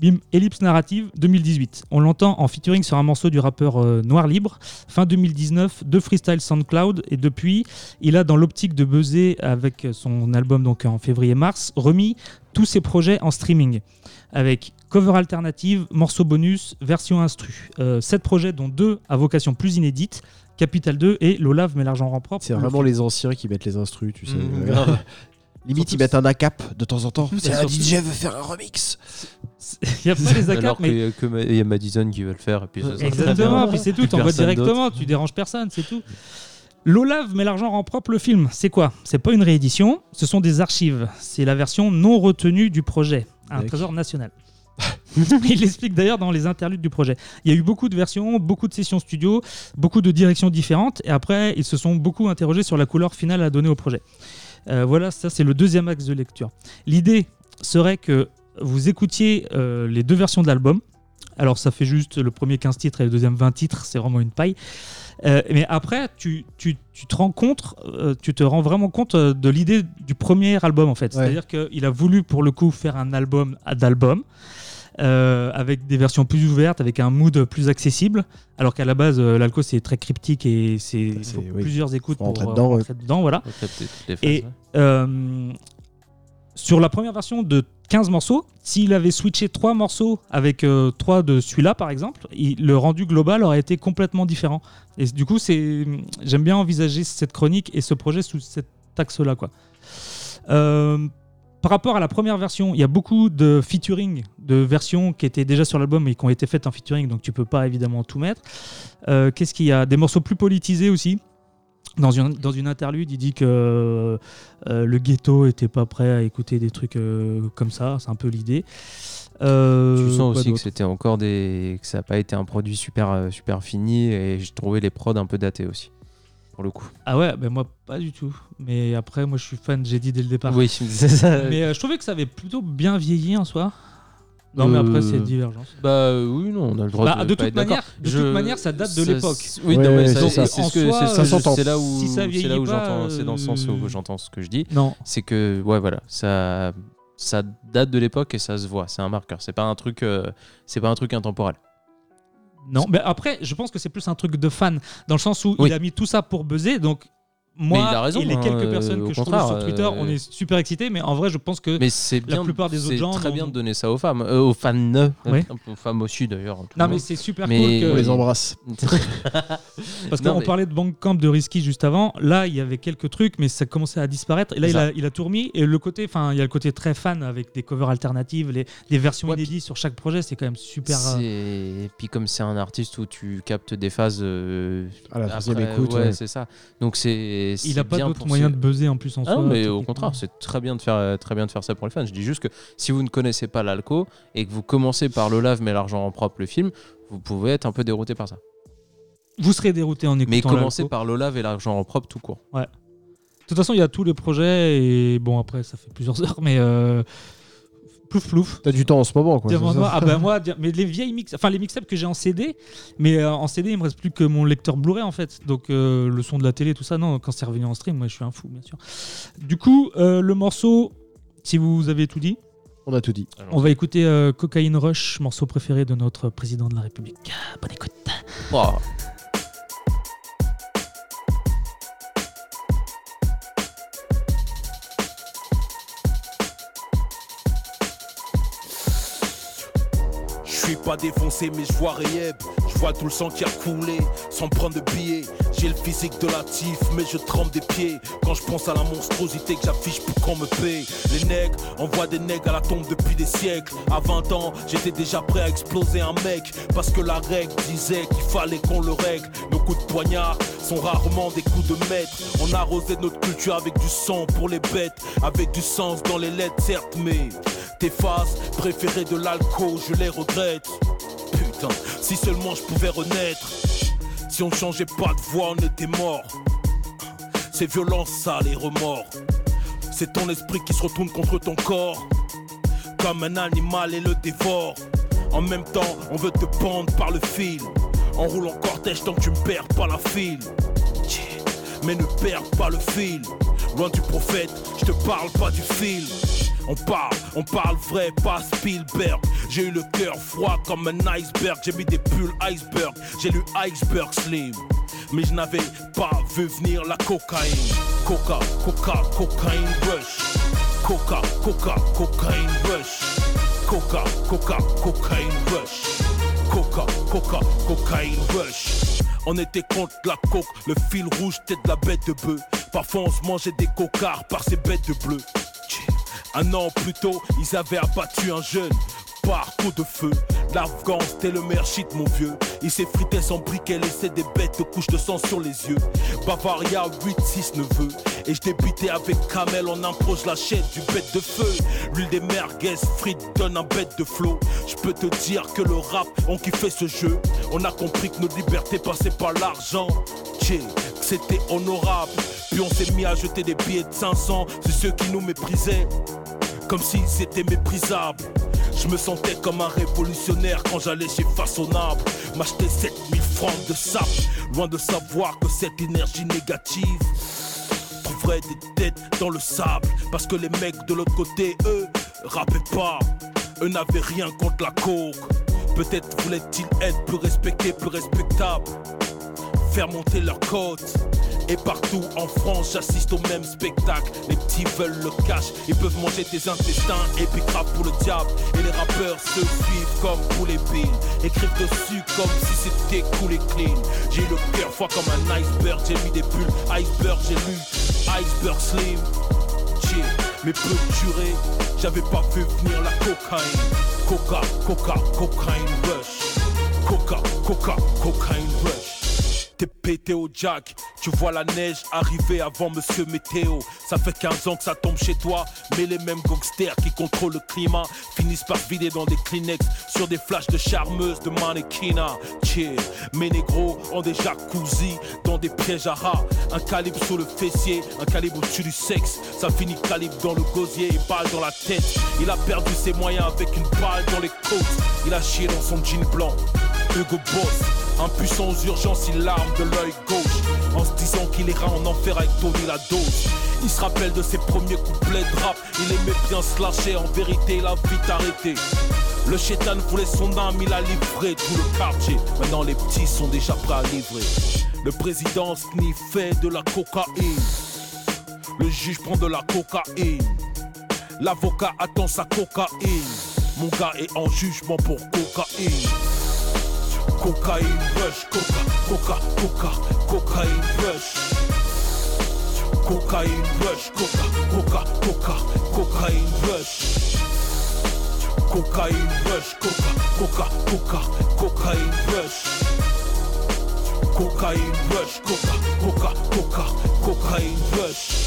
Bim, Ellipse narrative 2018. On l'entend en featuring sur un morceau du rappeur euh, Noir Libre. Fin 2019, deux freestyle SoundCloud. Et depuis, il a dans l'optique de buzzer avec son album donc en février-mars, remis tous ses projets en streaming. Avec cover alternative, morceau bonus, version instru. Euh, sept projets dont deux à vocation plus inédite. Capital 2 et L'Olave mais l'argent rend propre. C'est vraiment film. les anciens qui mettent les instrus, tu sais. Grave. (laughs) Limite, Surtout- ils mettent un ACAP de temps en temps. C'est un DJ veut faire un remix. (laughs) Il n'y a pas les Alors ACAP, mais qu'il y a que Ma- il y a Madison qui veut le faire. Et puis ça, Exactement, puis c'est tout, t'envoies directement, tu déranges personne, c'est tout. L'Olave, mais l'argent rend propre le film. C'est quoi? C'est pas une réédition, ce sont des archives. C'est la version non retenue du projet, un trésor national. (laughs) il l'explique d'ailleurs dans les interludes du projet. Il y a eu beaucoup de versions, beaucoup de sessions studio, beaucoup de directions différentes, et après, ils se sont beaucoup interrogés sur la couleur finale à donner au projet. Euh, voilà, ça c'est le deuxième axe de lecture. L'idée serait que vous écoutiez euh, les deux versions de l'album. Alors ça fait juste le premier 15 titres et le deuxième 20 titres, c'est vraiment une paille. Euh, mais après, tu, tu- tu te rends compte, euh, tu te rends vraiment compte de l'idée du premier album en fait. Ouais. C'est-à-dire qu'il a voulu pour le coup faire un album à- d'album. Euh, avec des versions plus ouvertes, avec un mood plus accessible, alors qu'à la base, euh, l'alco c'est très cryptique et c'est il faut oui. plusieurs écoutes pour rentrer euh, ouais. rentrer dedans, voilà. Et ouais. euh, sur la première version de 15 morceaux, s'il avait switché 3 morceaux avec 3 de celui-là par exemple, il- le rendu global aurait été complètement différent. Et du coup, c'est j'aime bien envisager cette chronique et ce projet sous cet axe-là. quoi. Euh, par rapport à la première version, il y a beaucoup de featuring, de versions qui étaient déjà sur l'album et qui ont été faites en featuring, donc tu peux pas évidemment tout mettre. Euh, Qu'est-ce qu'il y a? Des morceaux plus politisés aussi. Dans une, dans une interlude, il dit que euh, le ghetto était pas prêt à écouter des trucs euh, comme ça, c'est un peu l'idée. Tu sens aussi que c'était encore des. que ça n'a pas été un produit super, super fini et j'ai trouvé les prods un peu datés aussi. Pour le coup. Ah ouais, ben moi pas du tout. Mais après, moi je suis fan, j'ai dit dès le départ. Oui, (laughs) c'est ça. Mais euh, je trouvais que ça avait plutôt bien vieilli en soi. Non, mais après, c'est Euh, divergence. Bah euh, oui, non, on a le droit Bah, de, de pas toute être manière- de Je- toute manière, ça date de l'époque. Oui, Ouais, non, mais c'est ça, c'est ce que là où Si ça c'est vieillit là où j'entends c'est dans ce sens où j'entends ce que je dis. Non. C'est que ouais voilà, ça ça date de l'époque et ça se voit, c'est un marqueur, c'est pas un truc euh, c'est pas un truc intemporel. Non, mais après, je pense que c'est plus un truc de fan, dans le sens où Oui. il a mis tout ça pour buzzer. Donc, moi Mais il a raison, et les hein, quelques euh, personnes que je trouve sur Twitter, euh, on est super excités. Mais en vrai, je pense que. Mais c'est La bien plupart des autres c'est gens très n'ont- bien de donner ça aux femmes, euh, aux fans, Ouais. aux femmes aussi d'ailleurs. non, mais c'est super Mais- cool que. On les embrasse. (laughs) (laughs) Parce qu'on mais- parlait de Bandcamp de Risky juste avant. Là, il y avait quelques trucs, mais ça commençait à disparaître. Et là, C'est il a, il a tout remis. Et le côté, enfin, il y a le côté très fan avec des covers alternatives, les, des versions Ouais, inédites sur chaque projet. C'est quand même super. C'est- Et puis comme c'est un artiste où tu captes des phases euh, À la troisième après, écoute. ouais, ouais. c'est ça. Donc c'est Il c'est a pas d'autre moyen de buzzer en plus en Ah soi. non, mais au contraire, c'est très bien de faire très bien de faire ça pour les fans. Je dis juste que si vous ne connaissez pas l'alco et que vous commencez par le lave mais l'argent en propre le film, vous pouvez être un peu dérouté par ça. Vous serez dérouté en écoutant Mais commencez par le lave et l'argent en propre tout court. De toute façon, il y a tous les projets et bon après ça fait plusieurs (laughs) heures, mais euh, plouf plouf. T'as du temps en ce moment, quoi. Ah bah moi, mais les vieilles mix, enfin les mixtapes que j'ai en CD, mais euh, en CD il me reste plus que mon lecteur Blu-ray en fait. Donc euh, le son de la télé, tout ça, non. Quand c'est revenu en stream, moi je suis un fou bien sûr. Du coup, euh, le morceau, si vous avez tout dit, On a tout dit. on va écouter euh, Cocaine Rush, morceau préféré de notre président de la République. Bonne écoute. Oh. Suis pas défoncé mais je vois vois tout le sang qui a coulé sans prendre de billets J'ai le physique de la tif mais je trempe des pieds. Quand je pense à la monstruosité que j'affiche pour qu'on me paye Les nègres envoient des nègres à la tombe depuis des siècles. À 20 ans j'étais déjà prêt à exploser un mec. Parce que la règle disait qu'il fallait qu'on le règle. Nos coups de poignard sont rarement des coups de maître. On a arrosé notre culture avec du sang pour les bêtes. Avec du sens dans les lettres certes mais tes phases préférées de l'alcool, je les regrette. Si seulement je pouvais renaître. Si on changeait pas de voix, on était mort. C'est violent ça, les remords. C'est ton esprit qui se retourne contre ton corps. Comme un animal et le dévore. En même temps, on veut te pendre par le fil. On roule en cortège tant que tu me perds pas la file. Mais ne perds pas le fil. Loin du prophète, je te parle pas du film. On parle, on parle vrai, pas Spielberg. J'ai eu le cœur froid comme un iceberg. J'ai mis des pulls iceberg. J'ai lu Iceberg Slim. Mais je n'avais pas vu venir la cocaïne. Coca, coca, cocaïne rush. Coca, coca, cocaïne rush. Coca, coca, cocaïne rush. Coca, coca, cocaïne rush. On était contre la coke, le fil rouge, tête de la bête de bœuf. Parfois on se mangeait des cocards par ces bêtes de bleu. Un an plus tôt, ils avaient abattu un jeune. part, coup de feu. L'Afghan, c'était le meilleur shit, mon vieux. Il s'est frité sans briquet, laissé des bêtes de couches de sang sur les yeux. Bavaria, 8-6 neveux. Et je débutais avec Kamel en impro, je lâchais du bête de feu. L'huile des merguez, frites donne un bête de flot. Je peux te dire que le rap, on kiffait ce jeu. On a compris que nos libertés passaient par l'argent. C'était honorable. Puis on s'est mis à jeter des billets de 500 sur ceux qui nous méprisaient. Comme s'ils étaient méprisables. Je me sentais comme un révolutionnaire quand j'allais chez Façonnable. M'acheter 7000 francs de sap. Loin de savoir que cette énergie négative trouverait des têtes dans le sable. Parce que les mecs de l'autre côté, eux, rappaient pas. Eux n'avaient rien contre la coke. Peut-être voulaient-ils être plus respectés, plus respectables. Faire monter leur côte. Et partout en France, j'assiste au même spectacle. Les petits veulent le cash, ils peuvent manger tes intestins grave pour le diable. Et les rappeurs se suivent comme pour les billes. Écrivent dessus comme si c'était cool et clean. J'ai le cœur froid comme un iceberg, j'ai mis des bulles. Iceberg, j'ai lu Iceberg Slim. Chill, mais peu juré, j'avais pas vu venir la cocaïne. Coca, coca, cocaine rush. Coca, coca, cocaine rush. T'es pété au jack, tu vois la neige arriver avant Monsieur Météo. Ça fait 15 ans que ça tombe chez toi, mais les mêmes gangsters qui contrôlent le climat finissent par vider dans des Kleenex sur des flashs de charmeuses de mannequina. Chill, mes négros ont des jacuzzi dans des pièges à rats. Un calibre sous le fessier, un calibre au-dessus du sexe. Ça finit calibre dans le gosier et balle dans la tête. Il a perdu ses moyens avec une balle dans les côtes. Il a chié dans son jean blanc. Hugo Boss, impuissant aux urgences, il larme de l'œil gauche. En se disant qu'il ira en enfer avec Tony la dose. Il se rappelle de ses premiers couplets de rap. Il aimait bien se lâcher, en vérité, il a vite. Le chétan voulait son âme, il a livré tout le quartier. Maintenant, les petits sont déjà prêts à livrer. Le président sniffait de la cocaïne. Le juge prend de la cocaïne. L'avocat attend sa cocaïne. Mon gars est en jugement pour cocaïne. Cocaïne rush, coca, coca, coca, cocaïne rush. Cocaïne rush, coca, coca, coca, cocaïne rush. Cocaïne rush, coca, coca, coca, cocaïne rush. Cocaïne rush, coca, coca, coca, cocaïne rush.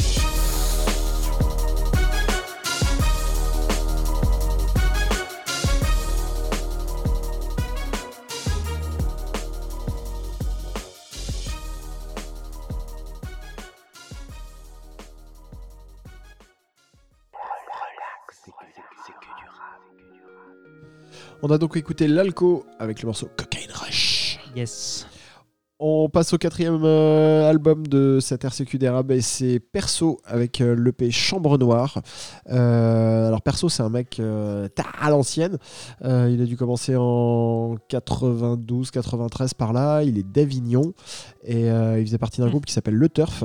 On a donc écouté l'Alco avec le morceau Cocaine Rush. Yes. On passe au quatrième euh, album de cette RCQ d'Erab et c'est Perso avec euh, l'EP Chambre Noire. Euh, alors Perso c'est un mec à l'ancienne. Il a dû commencer en 92-93 par là. Il est d'Avignon et il faisait partie d'un groupe qui s'appelle Le Turf.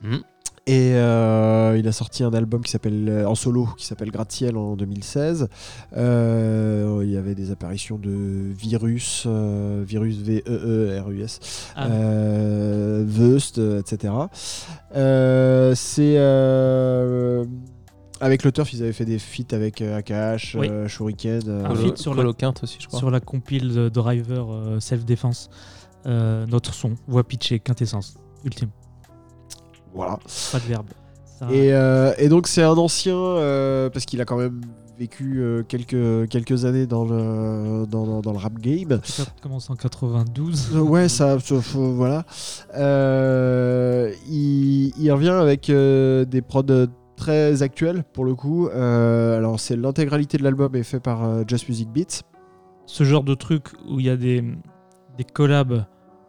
Mhm. Et euh, il a sorti un album qui s'appelle euh, en solo qui s'appelle Gratte-ciel en 2016. Euh, il y avait des apparitions de Virus, euh, Virus V E E R U S, Ah. euh, euh, etc. Euh, c'est euh, avec le Turf, ils avaient fait des feats avec AKH, Oui. euh, Shuriken. Un feat sur la- aussi, je crois. Sur la compile de Driver euh, Self Defense, euh, notre son, voix pitchée, quintessence, ultime, voilà. pas de verbe. Ça- Et, euh, et donc c'est un ancien euh, parce qu'il a quand même vécu euh, quelques, quelques années dans le, dans, dans- dans le rap game. Ça commence en 92. Euh, ouais, ça, voilà. Euh, il, il revient avec euh, des prods très actuels pour le coup. Alors c'est l'intégralité de l'album est fait par Just Music Beats. Ce genre de truc où il y a des, des collabs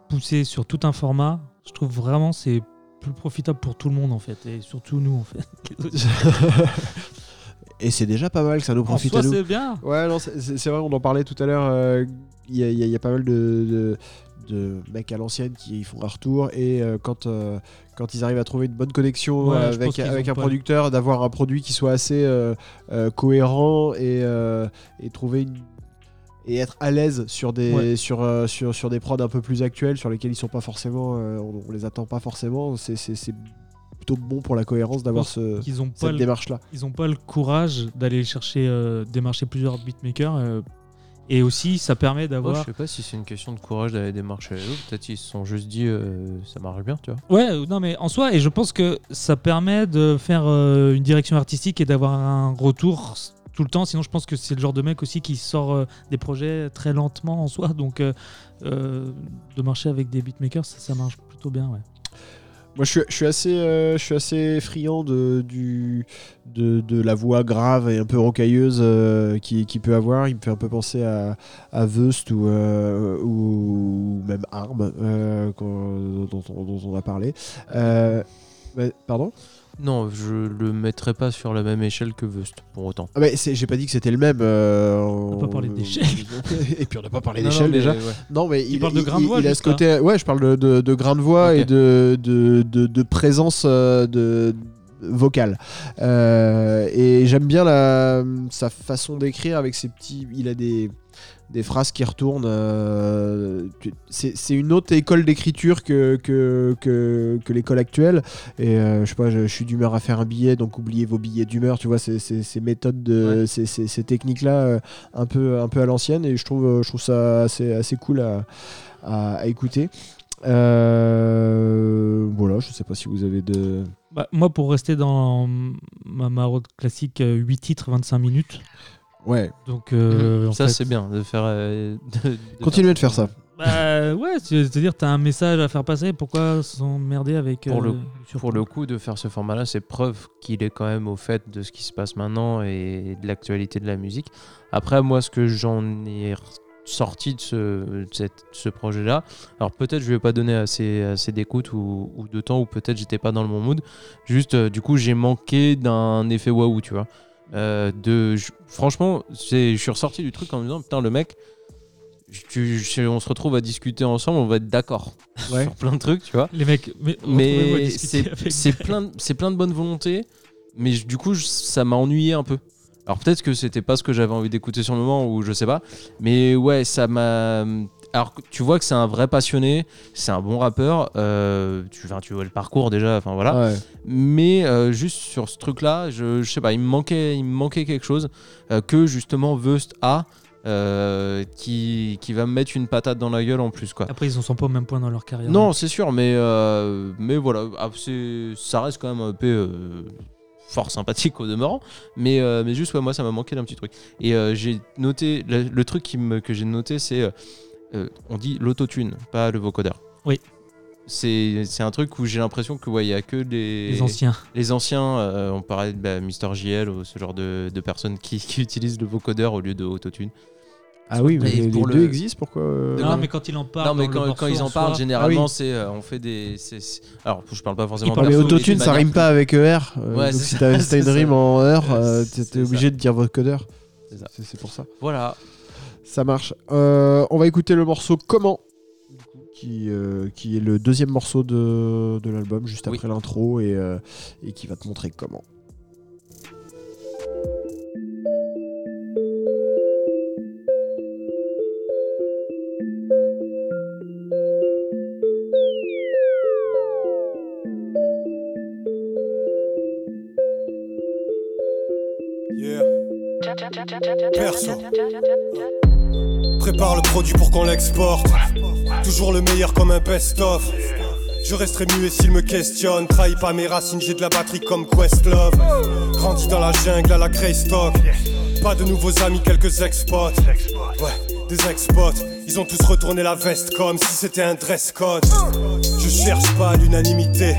poussés sur tout un format, je trouve vraiment c'est plus profitable pour tout le monde en fait, et surtout nous en fait. (laughs) et c'est déjà pas mal que ça nous en profite soi à nous. c'est bien. Ouais, non, c'est- vrai, on en parlait tout à l'heure. euh, Il y, a- il y a- il y a pas mal de, de- de mecs à l'ancienne qui font un retour et euh, quand, euh, quand ils arrivent à trouver une bonne connexion Ouais, avec, avec un pas- producteur, d'avoir un produit qui soit assez euh, euh, cohérent et, euh, et trouver une et être à l'aise sur des Ouais. sur, euh, sur sur des prods un peu plus actuels sur lesquels ils sont pas forcément euh, on, on les attend pas forcément c'est plutôt bon pour la cohérence d'avoir ce, ont cette le démarche-là. ils ont pas le courage d'aller chercher euh, démarcher plusieurs beatmakers euh, et aussi ça permet Moi, je d'avoir sais pas si c'est une question de courage d'aller démarcher les autres. Peut-être ils se sont juste dit euh, ça marche bien, tu vois. ouais non mais en soi et je pense que ça permet de faire euh, une direction artistique et d'avoir un retour tout le temps sinon je pense que c'est le genre de mec aussi qui sort euh, des projets très lentement en soi donc euh, euh, de marcher avec des beatmakers ça, ça marche plutôt bien Moi, je suis, assez, je suis assez friand de, de, de la voix grave et un peu rocailleuse euh, qui, peut avoir. Il me fait un peu penser à, à ou, même Arm, dont, on- a parlé. Pardon? Non, je le mettrais pas sur la même échelle que Vust, pour autant. ah mais c'est- J'ai pas dit que c'était le même. euh, On n'a pas parlé d'échelle. (laughs) et puis on n'a pas parlé Non, non, d'échelle mais déjà. ouais. Non, mais il, parles de il- grain de voix, il a juste, ce côté. Ouais, je parle de, de, de grain de voix Ok. et de, de, de, de présence euh, de vocale. Euh, et j'aime bien la, sa façon d'écrire avec ses petits. Il a des des phrases qui retournent. euh, c'est une autre école d'écriture que, que, que, que l'école actuelle. Et euh, je sais pas, je, je suis d'humeur à faire un billet, donc oubliez vos billets d'humeur. Tu vois, c'est- ces méthodes, de, ces, ces- ces techniques-là, euh, un, peu, un peu à l'ancienne. Et je trouve, je trouve ça assez, assez cool à, à, à écouter. Euh, voilà, je sais pas si vous avez de. Bah, moi pour rester dans ma maraude classique euh, 8 titres 25 minutes Ouais, donc euh, en ça fait- c'est bien de faire. euh, de- de continuez de faire ça. Bah ouais, c'est- c'est-à-dire t'as un message à faire passer, pourquoi s'emmerder avec Pour le- euh, sur- Pour le coup, de faire ce format-là, c'est preuve qu'il est quand même au fait de ce qui se passe maintenant et de l'actualité de la musique. Après, moi, ce que j'en ai sorti de ce, de cette- ce projet-là, alors peut-être je lui ai pas donné assez, assez d'écoute ou, ou de temps, ou peut-être j'étais pas dans le bon mood. Juste, euh, du coup, j'ai manqué d'un effet waouh, tu vois. Euh, de, je- franchement, c'est- je suis ressorti du truc en me disant, putain, le mec, tu- je- on se retrouve à discuter ensemble, on va être d'accord (laughs) Ouais. sur plein de trucs, tu vois Les mecs, mais, mais c'est plein, plein de bonne volonté, mais je- du coup, je- ça m'a ennuyé un peu. Alors peut-être que c'était pas ce que j'avais envie d'écouter sur le moment, ou je sais pas, mais ouais, ça m'a. Alors tu vois que c'est un vrai passionné, c'est un bon rappeur, euh, tu, vois le parcours déjà, enfin voilà. Ouais. Mais euh, juste sur ce truc-là, je, je sais pas, il me manquait, il me manquait quelque chose euh, que justement Vust a, euh, qui, qui va me mettre une patate dans la gueule en plus, quoi. Après, ils en sont pas au même point dans leur carrière. Non, c'est sûr, mais, euh, mais voilà, ah, c'est- ça reste quand même un peu fort sympathique au demeurant. Mais, euh, mais juste, ouais, moi, ça m'a manqué d'un petit truc. Et euh, j'ai noté, le, le truc qui me, que j'ai noté, c'est euh, on dit l'autotune, pas le vocodeur. Oui. C'est c'est un truc où j'ai l'impression que ouais, il y a que les, Les anciens. les anciens, euh, on parlait de bah, Mister JL ou ce genre de, de personnes qui, qui utilisent le vocodeur au lieu de autotune. Ah oui, mais les, pour les le- deux existent, pourquoi euh, Non, mais quand il en parle. non, mais quand, ils en en parlent, soi, généralement, Ah oui. c'est euh, on fait des. Alors, je parle pas forcément. Il parle Mais autotune, ça rime pas avec ER. euh, Ouais, donc si t'as (laughs) une rime en ER, t'es obligé de dire vocodeur. C'est ça. C'est pour ça. Voilà. Ça marche. Euh, on va écouter le morceau Comment qui, euh, qui est le deuxième morceau de, de l'album, juste Oui. après l'intro, et, euh, et qui va te montrer comment. Prépare le produit pour qu'on l'exporte. Toujours le meilleur comme un best-of. Je resterai muet s'il me questionne. Trahi pas mes racines, j'ai de la batterie comme Questlove. Grandi dans la jungle à la Greystock. Pas de nouveaux amis, quelques ex-potes. Ouais, des ex-potes. Ils ont tous retourné la veste comme si c'était un dress code. Je cherche pas l'unanimité.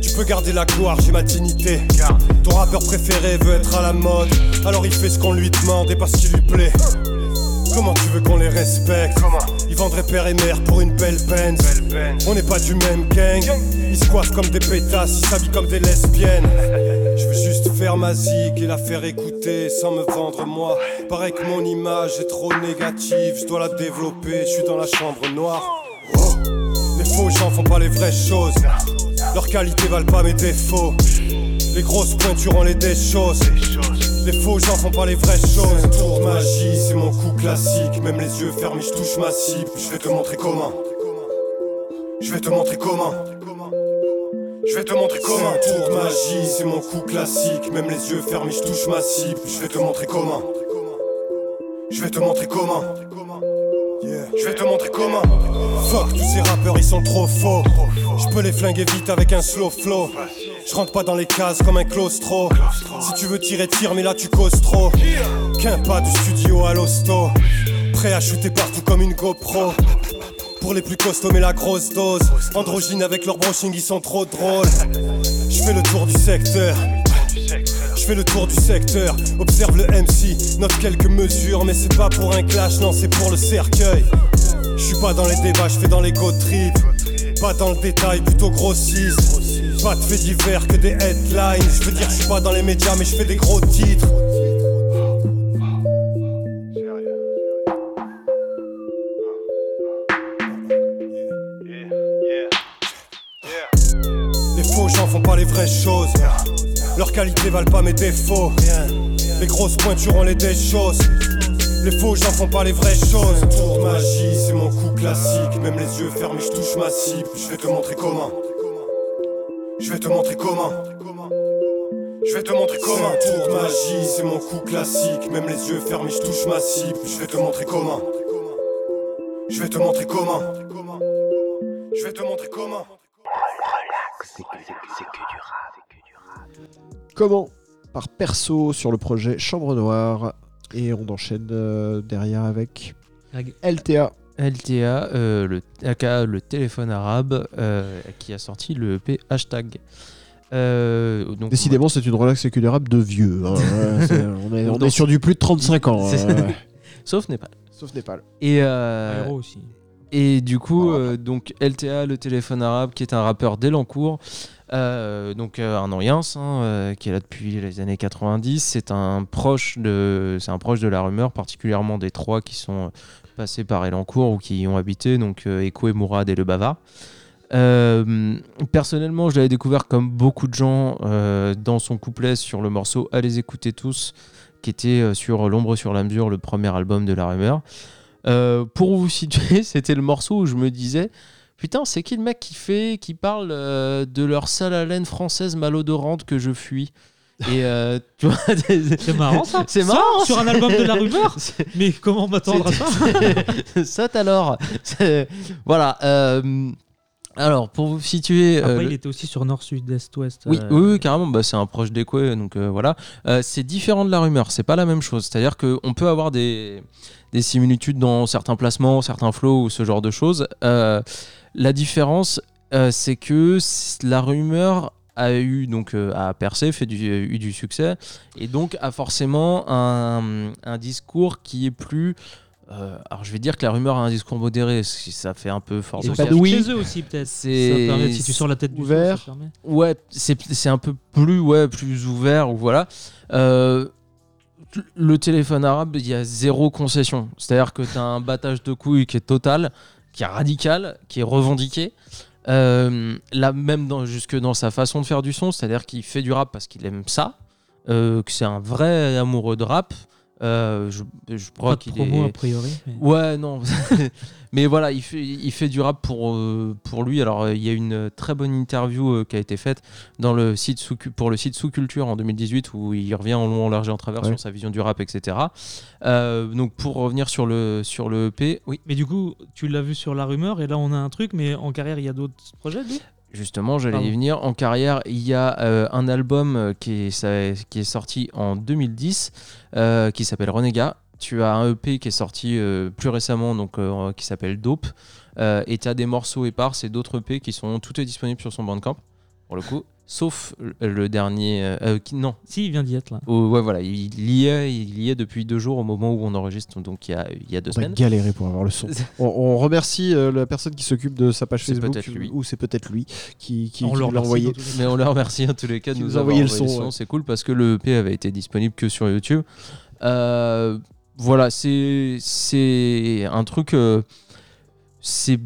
Tu peux garder la gloire, j'ai ma dignité. Ton rappeur préféré veut être à la mode. Alors il fait ce qu'on lui demande et pas ce qui lui plaît. Comment tu veux qu'on les respecte Ils vendraient père et mère pour une belle Benz. On n'est pas du même gang. Ils se coiffent comme des pétasses, ils s'habillent comme des lesbiennes. Je veux juste faire ma zig et la faire écouter sans me vendre moi. Pareil que mon image est trop négative, je dois la développer, je suis dans la chambre noire. Oh, les faux gens font pas les vraies choses. Leurs qualités valent pas mes défauts. Les grosses pointures ont les choses. Les faux gens font pas les vraies choses. Tour de magie, c'est mon coup classique. Même les yeux fermés, je touche ma cible. Je vais te montrer comment. Je vais te montrer comment. Je vais te montrer comment. Tour de magie, c'est mon coup classique. Même les yeux fermés, je touche ma cible. Je vais te montrer comment. Je vais te montrer comment. Je vais te montrer comment. Fuck, tous ces rappeurs, ils sont trop faux. Je peux les flinguer vite avec un slow flow. Je rentre pas dans les cases comme un claustro. Si tu veux tirer, tire, mais là tu causes trop. Qu'un pas du studio à l'hosto. Prêt à shooter partout comme une GoPro. Pour les plus costauds, mais la grosse dose. Androgyne avec leur brushing, ils sont trop drôles. Je fais le tour du secteur. Je fais le tour du secteur, observe le MC, note quelques mesures, mais c'est pas pour un clash, non, c'est pour le cercueil. Je suis pas dans les débats, je fais dans les go. Pas dans le détail, plutôt grossiste. Pas de faits divers que des headlines. Je veux dire, je suis pas dans les médias, mais je fais des gros titres. Les faux gens font pas les vraies choses. Leurs qualités valent pas mes défauts. Les grosses pointures ont les des choses. Les faux gens font pas les vraies choses. Tour magie, c'est mon coup classique. Même les yeux fermés, je touche ma cible. Je vais te montrer comment. Je vais te montrer comment. Je vais te montrer comment. Tour de magie, c'est mon coup classique. Même les yeux fermés, je touche ma cible. Je vais te montrer comment. Je vais te montrer comment. Je vais te montrer comment. Comment Par perso sur le projet Chambre Noire. Et on enchaîne euh, derrière avec. LTA. LTA, euh, le, aka le téléphone arabe, euh, qui a sorti le EP hashtag. Euh, donc, Décidément, c'est une relax séculaire de vieux. hein. (laughs) On, est, on est sur du plus de 35 ans. Hein. (laughs) Sauf Népal. Sauf Népal. Et, euh, Aéro aussi. Et du coup, euh, donc LTA, le téléphone arabe, qui est un rappeur d'Elancourt, euh, donc euh, un Oriens, hein, euh, qui est là depuis les années 90. C'est un proche de, c'est un proche de la rumeur, particulièrement des trois qui sont passés par Elancourt ou qui y ont habité, donc Eko et Mourad et le Bavard. Personnellement, je l'avais découvert comme beaucoup de gens dans son couplet sur le morceau Allez écouter tous, qui était sur L'ombre sur la mesure, le premier album de la rumeur. Euh, pour vous situer, (laughs) c'était le morceau où je me disais Putain, c'est qui le mec qui fait, qui parle euh, de leur sale haleine française malodorante que je fuis? Et euh, (laughs) tu vois, C'est marrant ça. C'est Ça, marrant, sur un album de la (laughs) rumeur? Mais comment m'attendre à ça? Ça alors. Voilà. euh, alors, pour vous situer. euh, Après, le- il était aussi sur Nord, Sud, Est, Ouest. Oui, euh, oui, oui, carrément. Bah, c'est un proche d'Ekwe, donc euh, voilà. Euh, c'est différent de la rumeur. C'est pas la même chose. C'est-à-dire qu'on peut avoir des, des similitudes dans certains placements, certains flows ou ce genre de choses. Euh, la différence, euh, c'est que la rumeur a eu donc euh, a percé, fait du, eu du succès, et donc a forcément un, un discours qui est plus euh, alors je vais dire que la rumeur a un discours modéré, si ça fait un peu fort. Ils pas de oui. chez eux aussi peut-être. C'est- si tu sors la tête du Ouvert. son, ça permet. Ouais, c'est c'est un peu plus, ouais, plus ouvert, ou voilà. Euh, le téléphone arabe, il y a zéro concession. C'est-à-dire que tu as un battage de couilles qui est total, qui est radical, qui est revendiqué. Euh, là, même jusque dans sa façon de faire du son, c'est-à-dire qu'il fait du rap parce qu'il aime ça, euh, que c'est un vrai amoureux de rap. Euh, je, je crois qu'il est. a priori. mais- Ouais, non. (laughs) Mais voilà, il fait, il fait du rap pour, euh, pour lui. Alors, euh, il y a une très bonne interview euh, qui a été faite dans le site sous, pour le site Sous Culture en 2018 où il revient en long, en large et en travers Ouais. sur sa vision du rap, etc. Euh, donc, pour revenir sur le, sur le EP, oui, Mais du coup, tu l'as vu sur la rumeur et là on a un truc, mais en carrière il y a d'autres projets lui Justement, j'allais y venir. En carrière, il y a euh, un album euh, qui est, ça- qui est sorti en 2010 euh, qui s'appelle Renégat. Tu as un EP qui est sorti euh, plus récemment donc, qui s'appelle Dope. Et tu as des morceaux épars, c'est d'autres EP qui sont tout est disponible sur son Bandcamp pour le coup. Sauf le, dernier. euh, euh, qui- non, Si, il vient d'y être là. Oh, ouais, voilà, il y, est, il y est depuis deux jours au moment où on enregistre, donc il y a, il y a deux On a semaines. galéré pour avoir le son. (laughs) on, on remercie euh, la personne qui s'occupe de sa page Facebook, peut-être lui. ou c'est peut-être lui qui, qui, On qui le l'a envoyé. Mais on le remercie en tous les cas de nous nous a avoir envoyé le son, ouais. C'est cool parce que le EP avait été disponible que sur YouTube. Euh, voilà, c'est c'est un truc. euh, c'est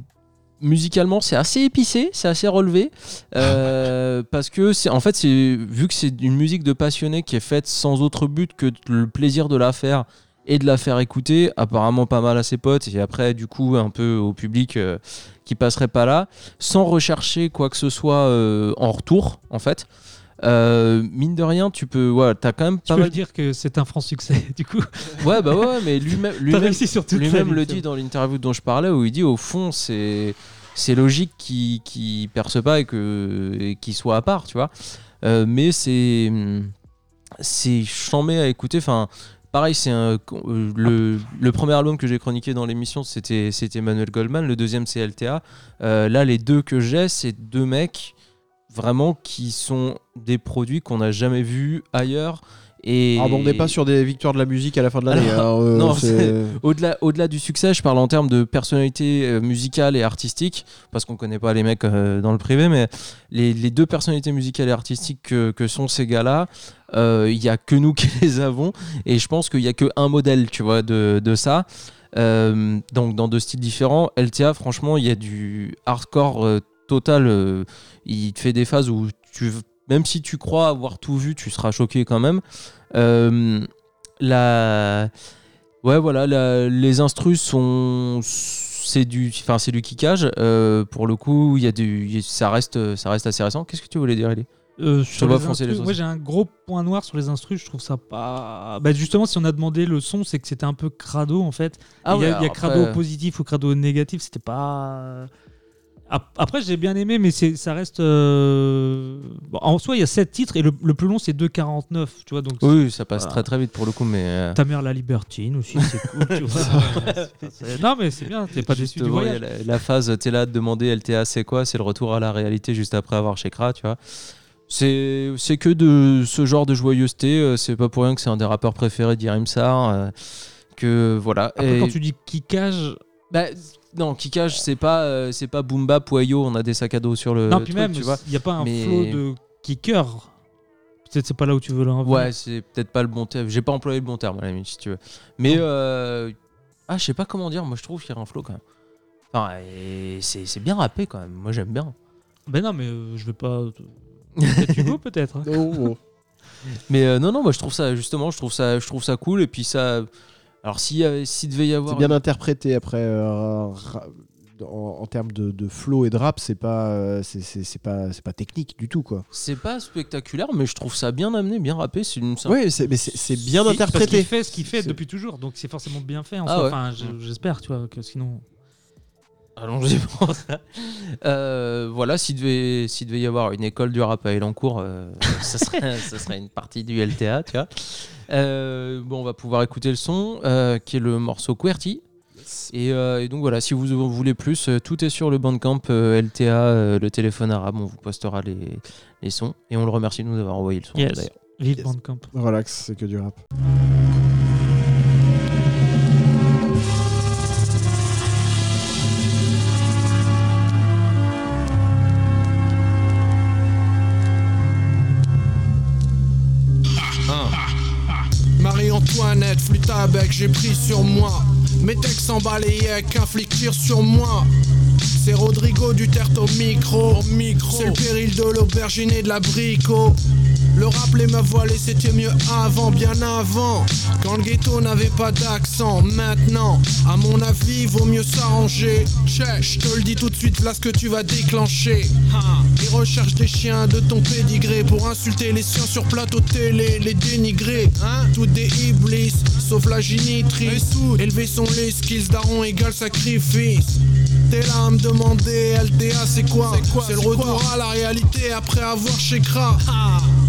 musicalement c'est assez épicé, c'est assez relevé euh, (laughs) parce que c'est en fait c'est vu que c'est une musique de passionné qui est faite sans autre but que le plaisir de la faire et de la faire écouter, apparemment pas mal à ses potes, et après, du coup, un peu au public euh, qui passerait pas là, sans rechercher quoi que ce soit euh, en retour, en fait. Euh, mine de rien, tu peux. Ouais, t'as quand même Tu pas peux mal. dire que c'est un franc succès, (laughs) du coup. Ouais, bah ouais, mais lui-même lui-même lui-même le dit dans l'interview dont je parlais, où il dit au fond, c'est c'est logique qu'il qu'il perce pas et que et qu'il soit à part, tu vois. Euh, mais c'est c'est chambé à écouter. Enfin, pareil, c'est euh, le, le premier album que j'ai chroniqué dans l'émission, c'était c'était Manuel Goldman. Le deuxième, c'est LTA. Là, les deux que j'ai, c'est deux mecs vraiment qui sont des produits qu'on n'a jamais vus ailleurs. Et Ah bon, on n'est pas sur des victoires de la musique à la fin de l'année. Hein, euh, non, au-delà, au-delà du succès, je parle en termes de personnalité euh, musicale et artistique, parce qu'on connaît pas les mecs euh, dans le privé, mais les, les deux personnalités musicales et artistiques que, que sont ces gars-là, euh, il y a que nous (laughs) qui les avons, et je pense qu'il y a que un modèle, tu vois, de, de ça. Euh, donc dans deux styles différents, LTA, franchement, il y a du hardcore euh, total. euh, il te fait des phases où tu, même si tu crois avoir tout vu, tu seras choqué quand même. Euh, la Ouais, voilà, la- les instrus sont. C'est du, enfin, c'est du kickage. euh, pour le coup, il y a du, y ça reste, ça reste assez récent. Qu'est-ce que tu voulais dire, Ellie? Euh, sur les les instrus, moi sourcils. j'ai un gros point noir sur les instrus, je trouve ça pas. Bah, justement, si on a demandé le son, c'est que c'était un peu crado en fait. Ah il y a, ouais, il y a crado après- positif ou crado négatif, c'était pas. Ap- Après, j'ai bien aimé, mais ça reste. euh, bon, en soi, il y a 7 titres et le, le plus long c'est 2,49. Tu vois, donc Oui, ça passe Voilà. très très vite pour le coup, mais. euh, ta mère la libertine aussi, c'est cool. tu (laughs) vois. C'est- non, mais c'est bien, t'es pas déçu du la, la phase, t'es là de demander LTA c'est quoi C'est le retour à la réalité juste après avoir chez Kra, tu vois. C'est que de ce genre de joyeuseté. euh, C'est pas pour rien que c'est un des rappeurs préférés d'Irimsar. euh, que voilà. Après, Et- quand tu dis kickage, Bah, non, kickage, c'est pas, euh, c'est pas boom bap ou ayo, on a des sacs à dos sur le. non, puis truc, même, tu vois. il n'y a pas un Mais- flow de kicker. Peut-être c'est pas là où tu veux le Ouais, c'est peut-être pas le bon terme. J'ai pas employé le bon terme à la limite, si tu veux. Mais euh, ah, je sais pas comment dire. Moi, je trouve qu'il y a un flow quand même. Enfin, et c'est c'est bien rappé quand même. Moi, j'aime bien. Ben non, mais euh, je vais pas. Peut-être Hugo, peut-être. hein. (laughs) Oh, oh. Mais euh, non, non, moi, je trouve ça justement, je trouve ça, je trouve ça cool. Et puis ça. Alors, s'il s'il devait y avoir. C'est bien interprété après. euh, en, en termes de, de flow et de rap, c'est pas, euh, c'est- pas, c'est pas technique du tout quoi. C'est pas spectaculaire, mais je trouve ça bien amené, bien rappé. C'est une. Oui, c'est- mais c'est c'est bien Si, Parce interprété. fait ce qu'il fait depuis toujours, donc c'est forcément bien fait en Ah ouais. Enfin, je- j'espère, tu vois, que sinon. Allongez (laughs) pour ça. Euh, voilà, s'il devait, s'il devait y avoir une école du rap à Elancourt, euh, (laughs) ça, serait, ça serait une partie du LTA, tu vois. Euh, bon, on va pouvoir écouter le son, euh, qui est le morceau QWERTY. Et, euh, et donc voilà, si vous en voulez plus, euh, tout est sur le bandcamp euh, LTA, euh, le téléphone arabe, on vous postera les, les sons. Et on le remercie de nous avoir envoyé le son. Yes. d'ailleurs. Vive Yes. Bandcamp. Relax, c'est que du rap. Marie-Antoinette, flûte à bec, j'ai pris sur moi. Mes textes embalayaient qu'un flic tire sur moi. C'est Rodrigo du au micro. micro. C'est le péril de l'aubergine et de l'abricot. Le rap, les meufs voilées, c'était mieux avant, bien avant. Quand le ghetto n'avait pas d'accent. Maintenant, à mon avis, vaut mieux s'arranger. Check, je te le dis tout de suite, là ce que tu vas déclencher. Ils recherchent des chiens de ton pédigré pour insulter les siens sur plateau télé, les dénigrer. Hein? Toutes des iblis, sauf la génitrice. Élever son les skills daron égale sacrifice. T'es là à me demander, LTA c'est quoi C'est le retour à la réalité après avoir chez Kra.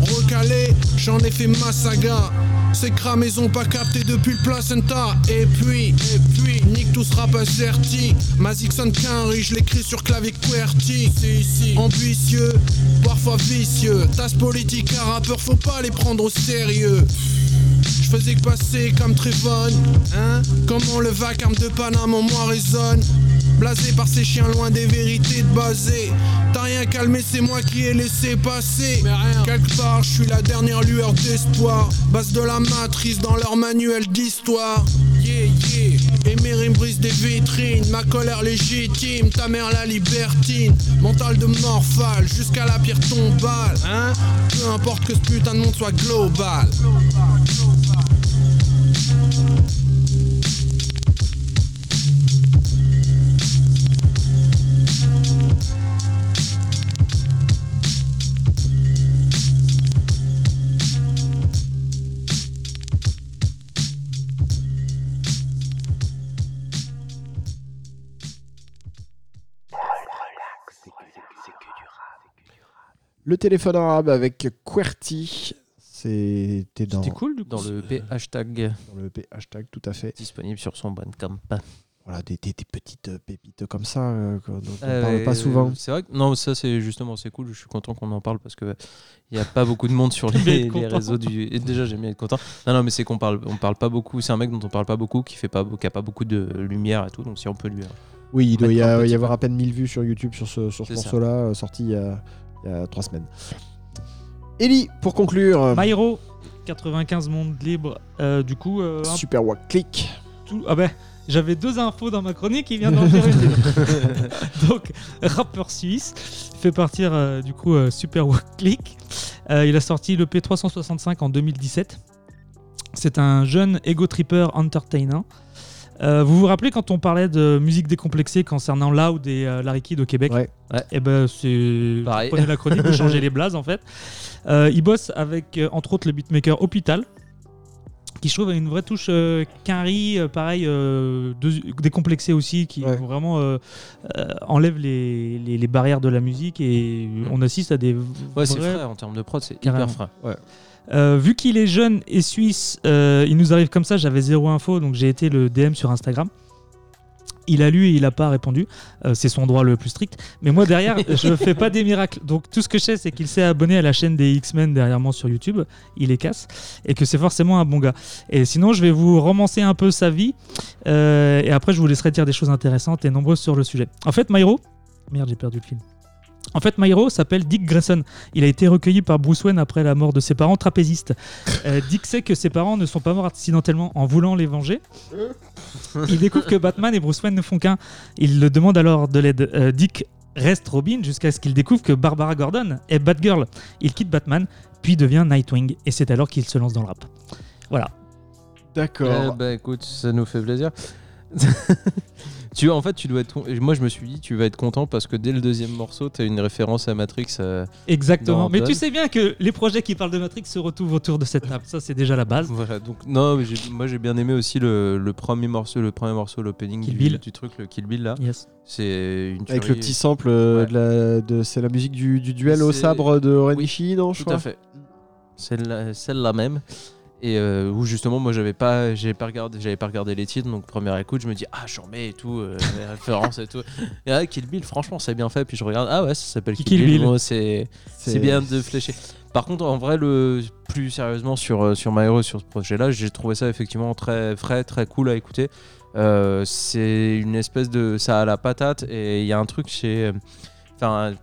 Recalé, j'en ai fait ma saga. Ces cras maison pas capté depuis le placenta. Et puis, et puis, nique tout ce rap incerti. Mazik sonne qu'un je l'écris sur clavier QWERTY. Ambitieux, parfois vicieux. Tasse politique à rappeur, faut pas les prendre au sérieux. Je faisais que passer comme Trevon, hein Comment le vacarme de Paname en moi résonne Blasé par ces chiens loin des vérités de basé. T'as rien calmé, c'est moi qui ai laissé passer. Quelque part, je suis la dernière lueur d'espoir. Base de la matrice dans leur manuel d'histoire. Yeah, yeah. Et mes rimes brisent des vitrines. Ma colère légitime, ta mère la libertine. Mental de morphale, jusqu'à la pire tombale. Hein? Peu importe que ce putain de monde soit global Le téléphone arabe avec QWERTY. C'était dans, cool du coup. Dans le P hashtag dans le P hashtag, tout à fait. disponible sur son Bandcamp. Voilà, des, des- des petites euh, pépites comme ça, euh, dont on Euh, parle pas souvent. C'est vrai que non, ça c'est justement c'est cool. Je suis content qu'on en parle parce que il y a pas beaucoup de monde sur (laughs) les, réseaux du. Et déjà j'aime bien être content. Non non mais c'est qu'on parle on parle pas beaucoup. C'est un mec dont on parle pas beaucoup qui fait pas qui a pas beaucoup de lumière et tout. Donc si on peut lui. Oui, il doit y, a- avoir à peine 1000 vues sur YouTube sur ce, sur ce morceau-là, euh, sorti il y a, il y a trois semaines. Ellie, pour conclure, Myro, 95 monde libre. Euh, du coup, euh, Super Wack Click. tout- Ah ben, j'avais deux infos dans ma chronique, il vient d'en une. (laughs) Donc, rappeur suisse, fait partir euh, du coup euh, Super Walk Click. Euh, il a sorti le P365 en 2017. C'est un jeune ego tripper entertainer. Euh, vous vous rappelez quand on parlait de musique décomplexée concernant Loud et euh, Larry Kidd au Québec Ouais. Et ben c'est Pareil. vous prenez la chronique, vous (laughs) changez les blazes en fait. Euh, il bosse avec euh, entre autres le beatmaker Hôpital, qui je trouve a une vraie touche euh, quinri, euh, pareil, euh, de- décomplexé aussi, qui Ouais. vraiment euh, euh, enlève les, les- les barrières de la musique et on assiste à des Ouais c'est vrais- frais en termes de prod c'est Carrément. hyper frais. Euh, vu qu'il est jeune et suisse, euh, il nous arrive comme ça. J'avais zéro info, donc j'ai été le DM sur Instagram. Il a lu et il n'a pas répondu. Euh, c'est son droit le plus strict. Mais moi derrière, (laughs) je ne fais pas des miracles. Donc tout ce que je sais, c'est qu'il s'est abonné à la chaîne des X-Men derrière moi sur YouTube. Il les casse et que c'est forcément un bon gars. Et sinon, je vais vous romancer un peu sa vie et après, je vous laisserai dire des choses intéressantes et nombreuses sur le sujet. En fait, Myro, merde, j'ai perdu le film. En fait, Myro s'appelle Dick Grayson. Il a été recueilli par Bruce Wayne après la mort de ses parents trapézistes. (laughs) Euh, Dick sait que ses parents ne sont pas morts accidentellement en voulant les venger. Il découvre que Batman et Bruce Wayne ne font qu'un. Il le demande alors de l'aide. Euh, Dick reste Robin jusqu'à ce qu'il découvre que Barbara Gordon est Batgirl. Il quitte Batman, puis devient Nightwing. Et c'est alors qu'il se lance dans le rap. Voilà. D'accord. Eh bah écoute, ça nous fait plaisir. (laughs) tu en fait, tu dois être. Moi, je me suis dit, tu vas être content parce que dès le deuxième morceau, t'as une référence à Matrix. euh, Exactement. Mais tu sais bien que les projets qui parlent de Matrix se retrouvent autour de cette table. Ça, c'est déjà la base. Voilà. Donc non, mais moi j'ai bien aimé aussi le, le premier morceau, le premier morceau, l'opening du, truc, le Kill Bill là. Yes. C'est une Avec le petit sample, euh, Ouais. de la- de, c'est la musique du, du duel au sabre de Renishi, non je Tout crois à fait. Celle-là celle-là même. Et euh, où justement, moi j'avais pas, j'avais pas regardé, j'avais pas regardé les titres, donc première écoute, je me dis ah j'en mets et tout, euh, les (laughs) références et tout. Et ah, Kill Bill, franchement c'est bien fait. Puis je regarde, ah ouais, ça s'appelle Kill, Kill Bill. C'est c'est bien de flécher. Par contre, en vrai, le plus sérieusement sur euh, sur My Hero, sur ce projet-là, j'ai trouvé ça effectivement très frais, très cool à écouter. Euh, c'est une espèce de ça a la patate et il y a un truc chez, enfin,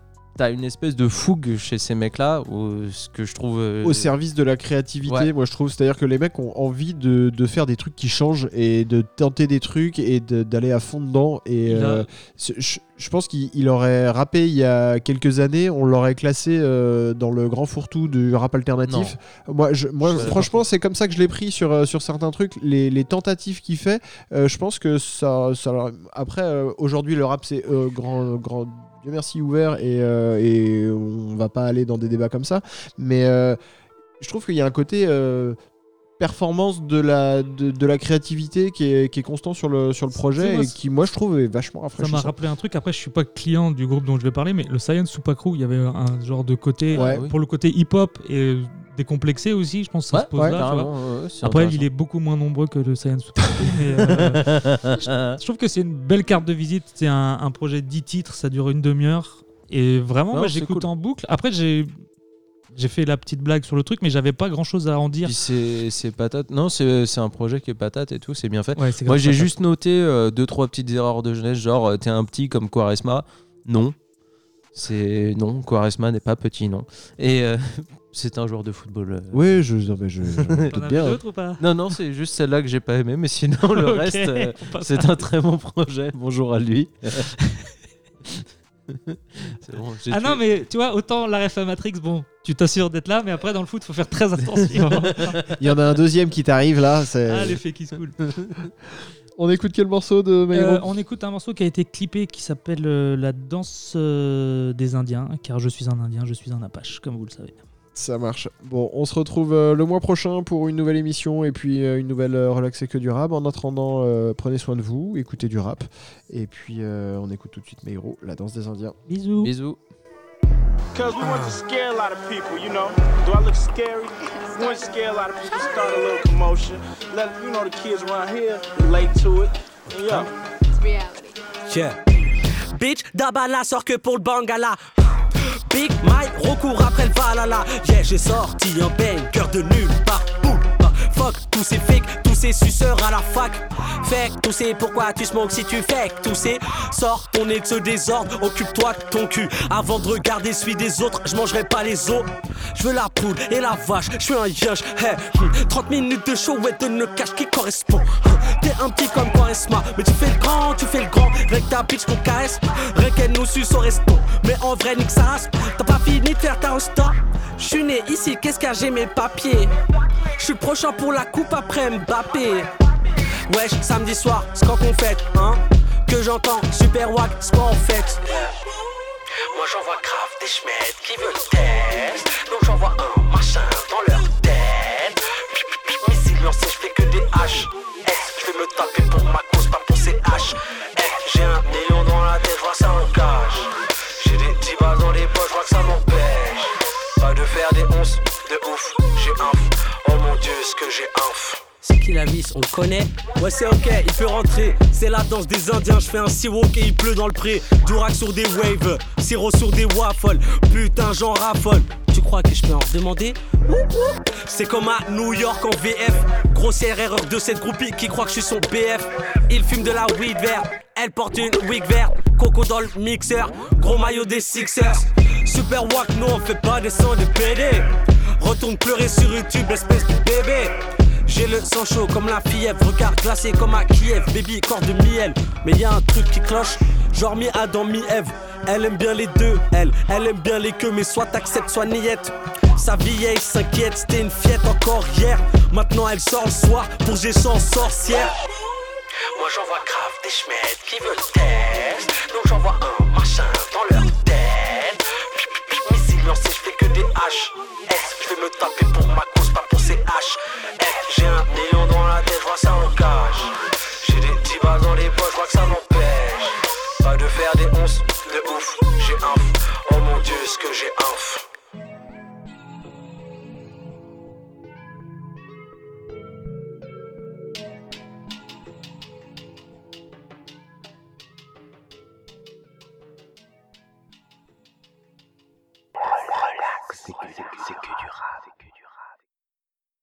t'as une espèce de fougue chez ces mecs-là, ce que je trouve euh, au service de la créativité, Ouais. moi je trouve. C'est-à-dire que les mecs ont envie de, de faire des trucs qui changent et de tenter des trucs et d'aller à fond dedans. Et a- euh, je, je pense qu'il il aurait rappé il y a quelques années, on l'aurait classé euh, dans le grand fourre-tout du rap alternatif. Moi, je, moi Je suis franchement, c'est comme ça que je l'ai pris sur, sur certains trucs. Les, les tentatives qu'il fait, je pense que ça. ça après, aujourd'hui, le rap, c'est grand, grand. Dieu merci, ouvert et, euh, et on va pas aller dans des débats comme ça. Mais euh, je trouve qu'il y a un côté. euh, performance de la, de, de la créativité qui est, qui est constant sur le, sur le projet moi, et qui moi je trouve est vachement Ça m'a rafraîchissant. rappelé un truc. Après, je suis pas client du groupe dont je vais parler, mais le Science Super Crew, il y avait un genre de côté Ouais. euh, pour le côté hip-hop et décomplexé aussi. Je pense que ça Ouais, se pose ouais, là. tu vois. carrément, ouais, ouais, c'est Après, il est beaucoup moins nombreux que le Science (laughs) mais euh, (laughs) je trouve que c'est une belle carte de visite. C'est un, un projet de 10 titres, ça dure une demi-heure. Et vraiment, moi, j'écoute cool. en boucle. Après, j'ai. J'ai fait la petite blague sur le truc, mais j'avais pas grand chose à en dire. C'est patate. Non, c'est un projet qui est patate et tout, c'est bien fait. Moi, j'ai juste noté euh, deux trois petites erreurs de jeunesse, genre euh, t'es un petit comme Quaresma. Non, c'est non, Quaresma n'est pas petit, non. Et euh, c'est un joueur de football. euh. Oui, je, non, mais je, je (laughs) doute bien. hein. d'autres ou pas? Non, non, c'est juste celle-là que j'ai pas aimé, mais sinon le (laughs) reste, euh, c'est un très bon projet. Bonjour à lui. (laughs) C'est bon, Ah tué. non, mais tu vois, autant la ref à Matrix, bon, tu t'assures d'être là, mais après dans le foot, faut faire très attention. Il y en a un deuxième qui t'arrive là. ah, l'effet qui se coule. On écoute quel morceau de Euh, on écoute un morceau qui a été clippé qui s'appelle euh, La danse euh, des Indiens, car je suis un Indien, je suis un Apache, comme vous le savez. Ça marche. Bon, on se retrouve euh, le mois prochain pour une nouvelle émission et puis euh, une nouvelle euh, Relaxer que du rap. En attendant, euh, prenez soin de vous, écoutez du rap. Et puis, euh, on écoute tout de suite My Hero, La danse des Indiens. Bisous. Bisous. Because we want to scare a lot of people, you know. Do I look scary? We want to scare a lot of people, start a little commotion. Let, you know, the kids around here relate to it. And yo. Yeah. Bitch, Dabala sort que pour le Bangala. Big Mike recourt après le Valhalla. Yeah, j'ai sorti un bang, cœur de nulle part. Ah, fuck tous ces fakes, tous ces suceurs à la fac. Fake, tous ces pourquoi tu smokes si tu fake. Tous ces sors ton nez de ce désordre, occupe-toi de ton cul. Avant de regarder celui des autres, je mangerai pas les os. Je veux la poule et la vache, je suis un yush. Hey, hmm, 30 minutes de show et de ne cache qui correspond. T'es un petit comme Quaresma, mais tu fais le grand, tu fais le grand. Rec ta bitch qu'on caresse, rec elle nous suce au resto. Mais en vrai, nique race, t'as pas fini de faire ta hosta. Je suis né ici, qu'est-ce qu'a j'ai mes papiers? Je suis prochain pour la coupe après Mbappé. Wesh, samedi soir, quand qu'on fête, hein? Que j'entends, super wack, c'est en fait? Moi j'envoie grave des schmettes qui veulent test. Donc j'envoie la vis, on connaît. Ouais c'est ok, il peut rentrer. C'est la danse des indiens, je fais un walk et il pleut dans le pré. Durac sur des waves, sirop sur des waffles. Putain j'en raffole. Tu crois que je peux en demander C'est comme à New York en VF Grossière erreur de cette groupie qui croit que je suis son BF Il fume de la weed verte. Elle porte une wig verte. Coco dans le mixeur. Gros maillot des Sixers. Super wack, nous on fait pas des sons de PD Retourne pleurer sur YouTube, espèce de bébé j'ai le sang chaud comme la fièvre, regard glacé comme à Kiev, baby corps de miel. Mais y a un truc qui cloche, genre mi Adam, mi Eve. Elle aime bien les deux, elle, elle aime bien les queues, mais soit t'acceptes, soit niette. Sa vieille s'inquiète, c'était une fiette encore hier. Maintenant elle sort le soir pour j'ai sans sorcière. Moi j'envoie grave des schmettes qui veulent test. Donc j'envoie un machin dans leur tête. Missile lancé, je fais que des H. S, je vais me taper pour ma cause, pas. J'ai un million dans la tête, vois que ça en cache. J'ai des petits balles dans les poches, vois que ça m'empêche. Pas de faire des onces de ouf, j'ai un Oh mon dieu, ce que j'ai un c'est que, c'est que du rap.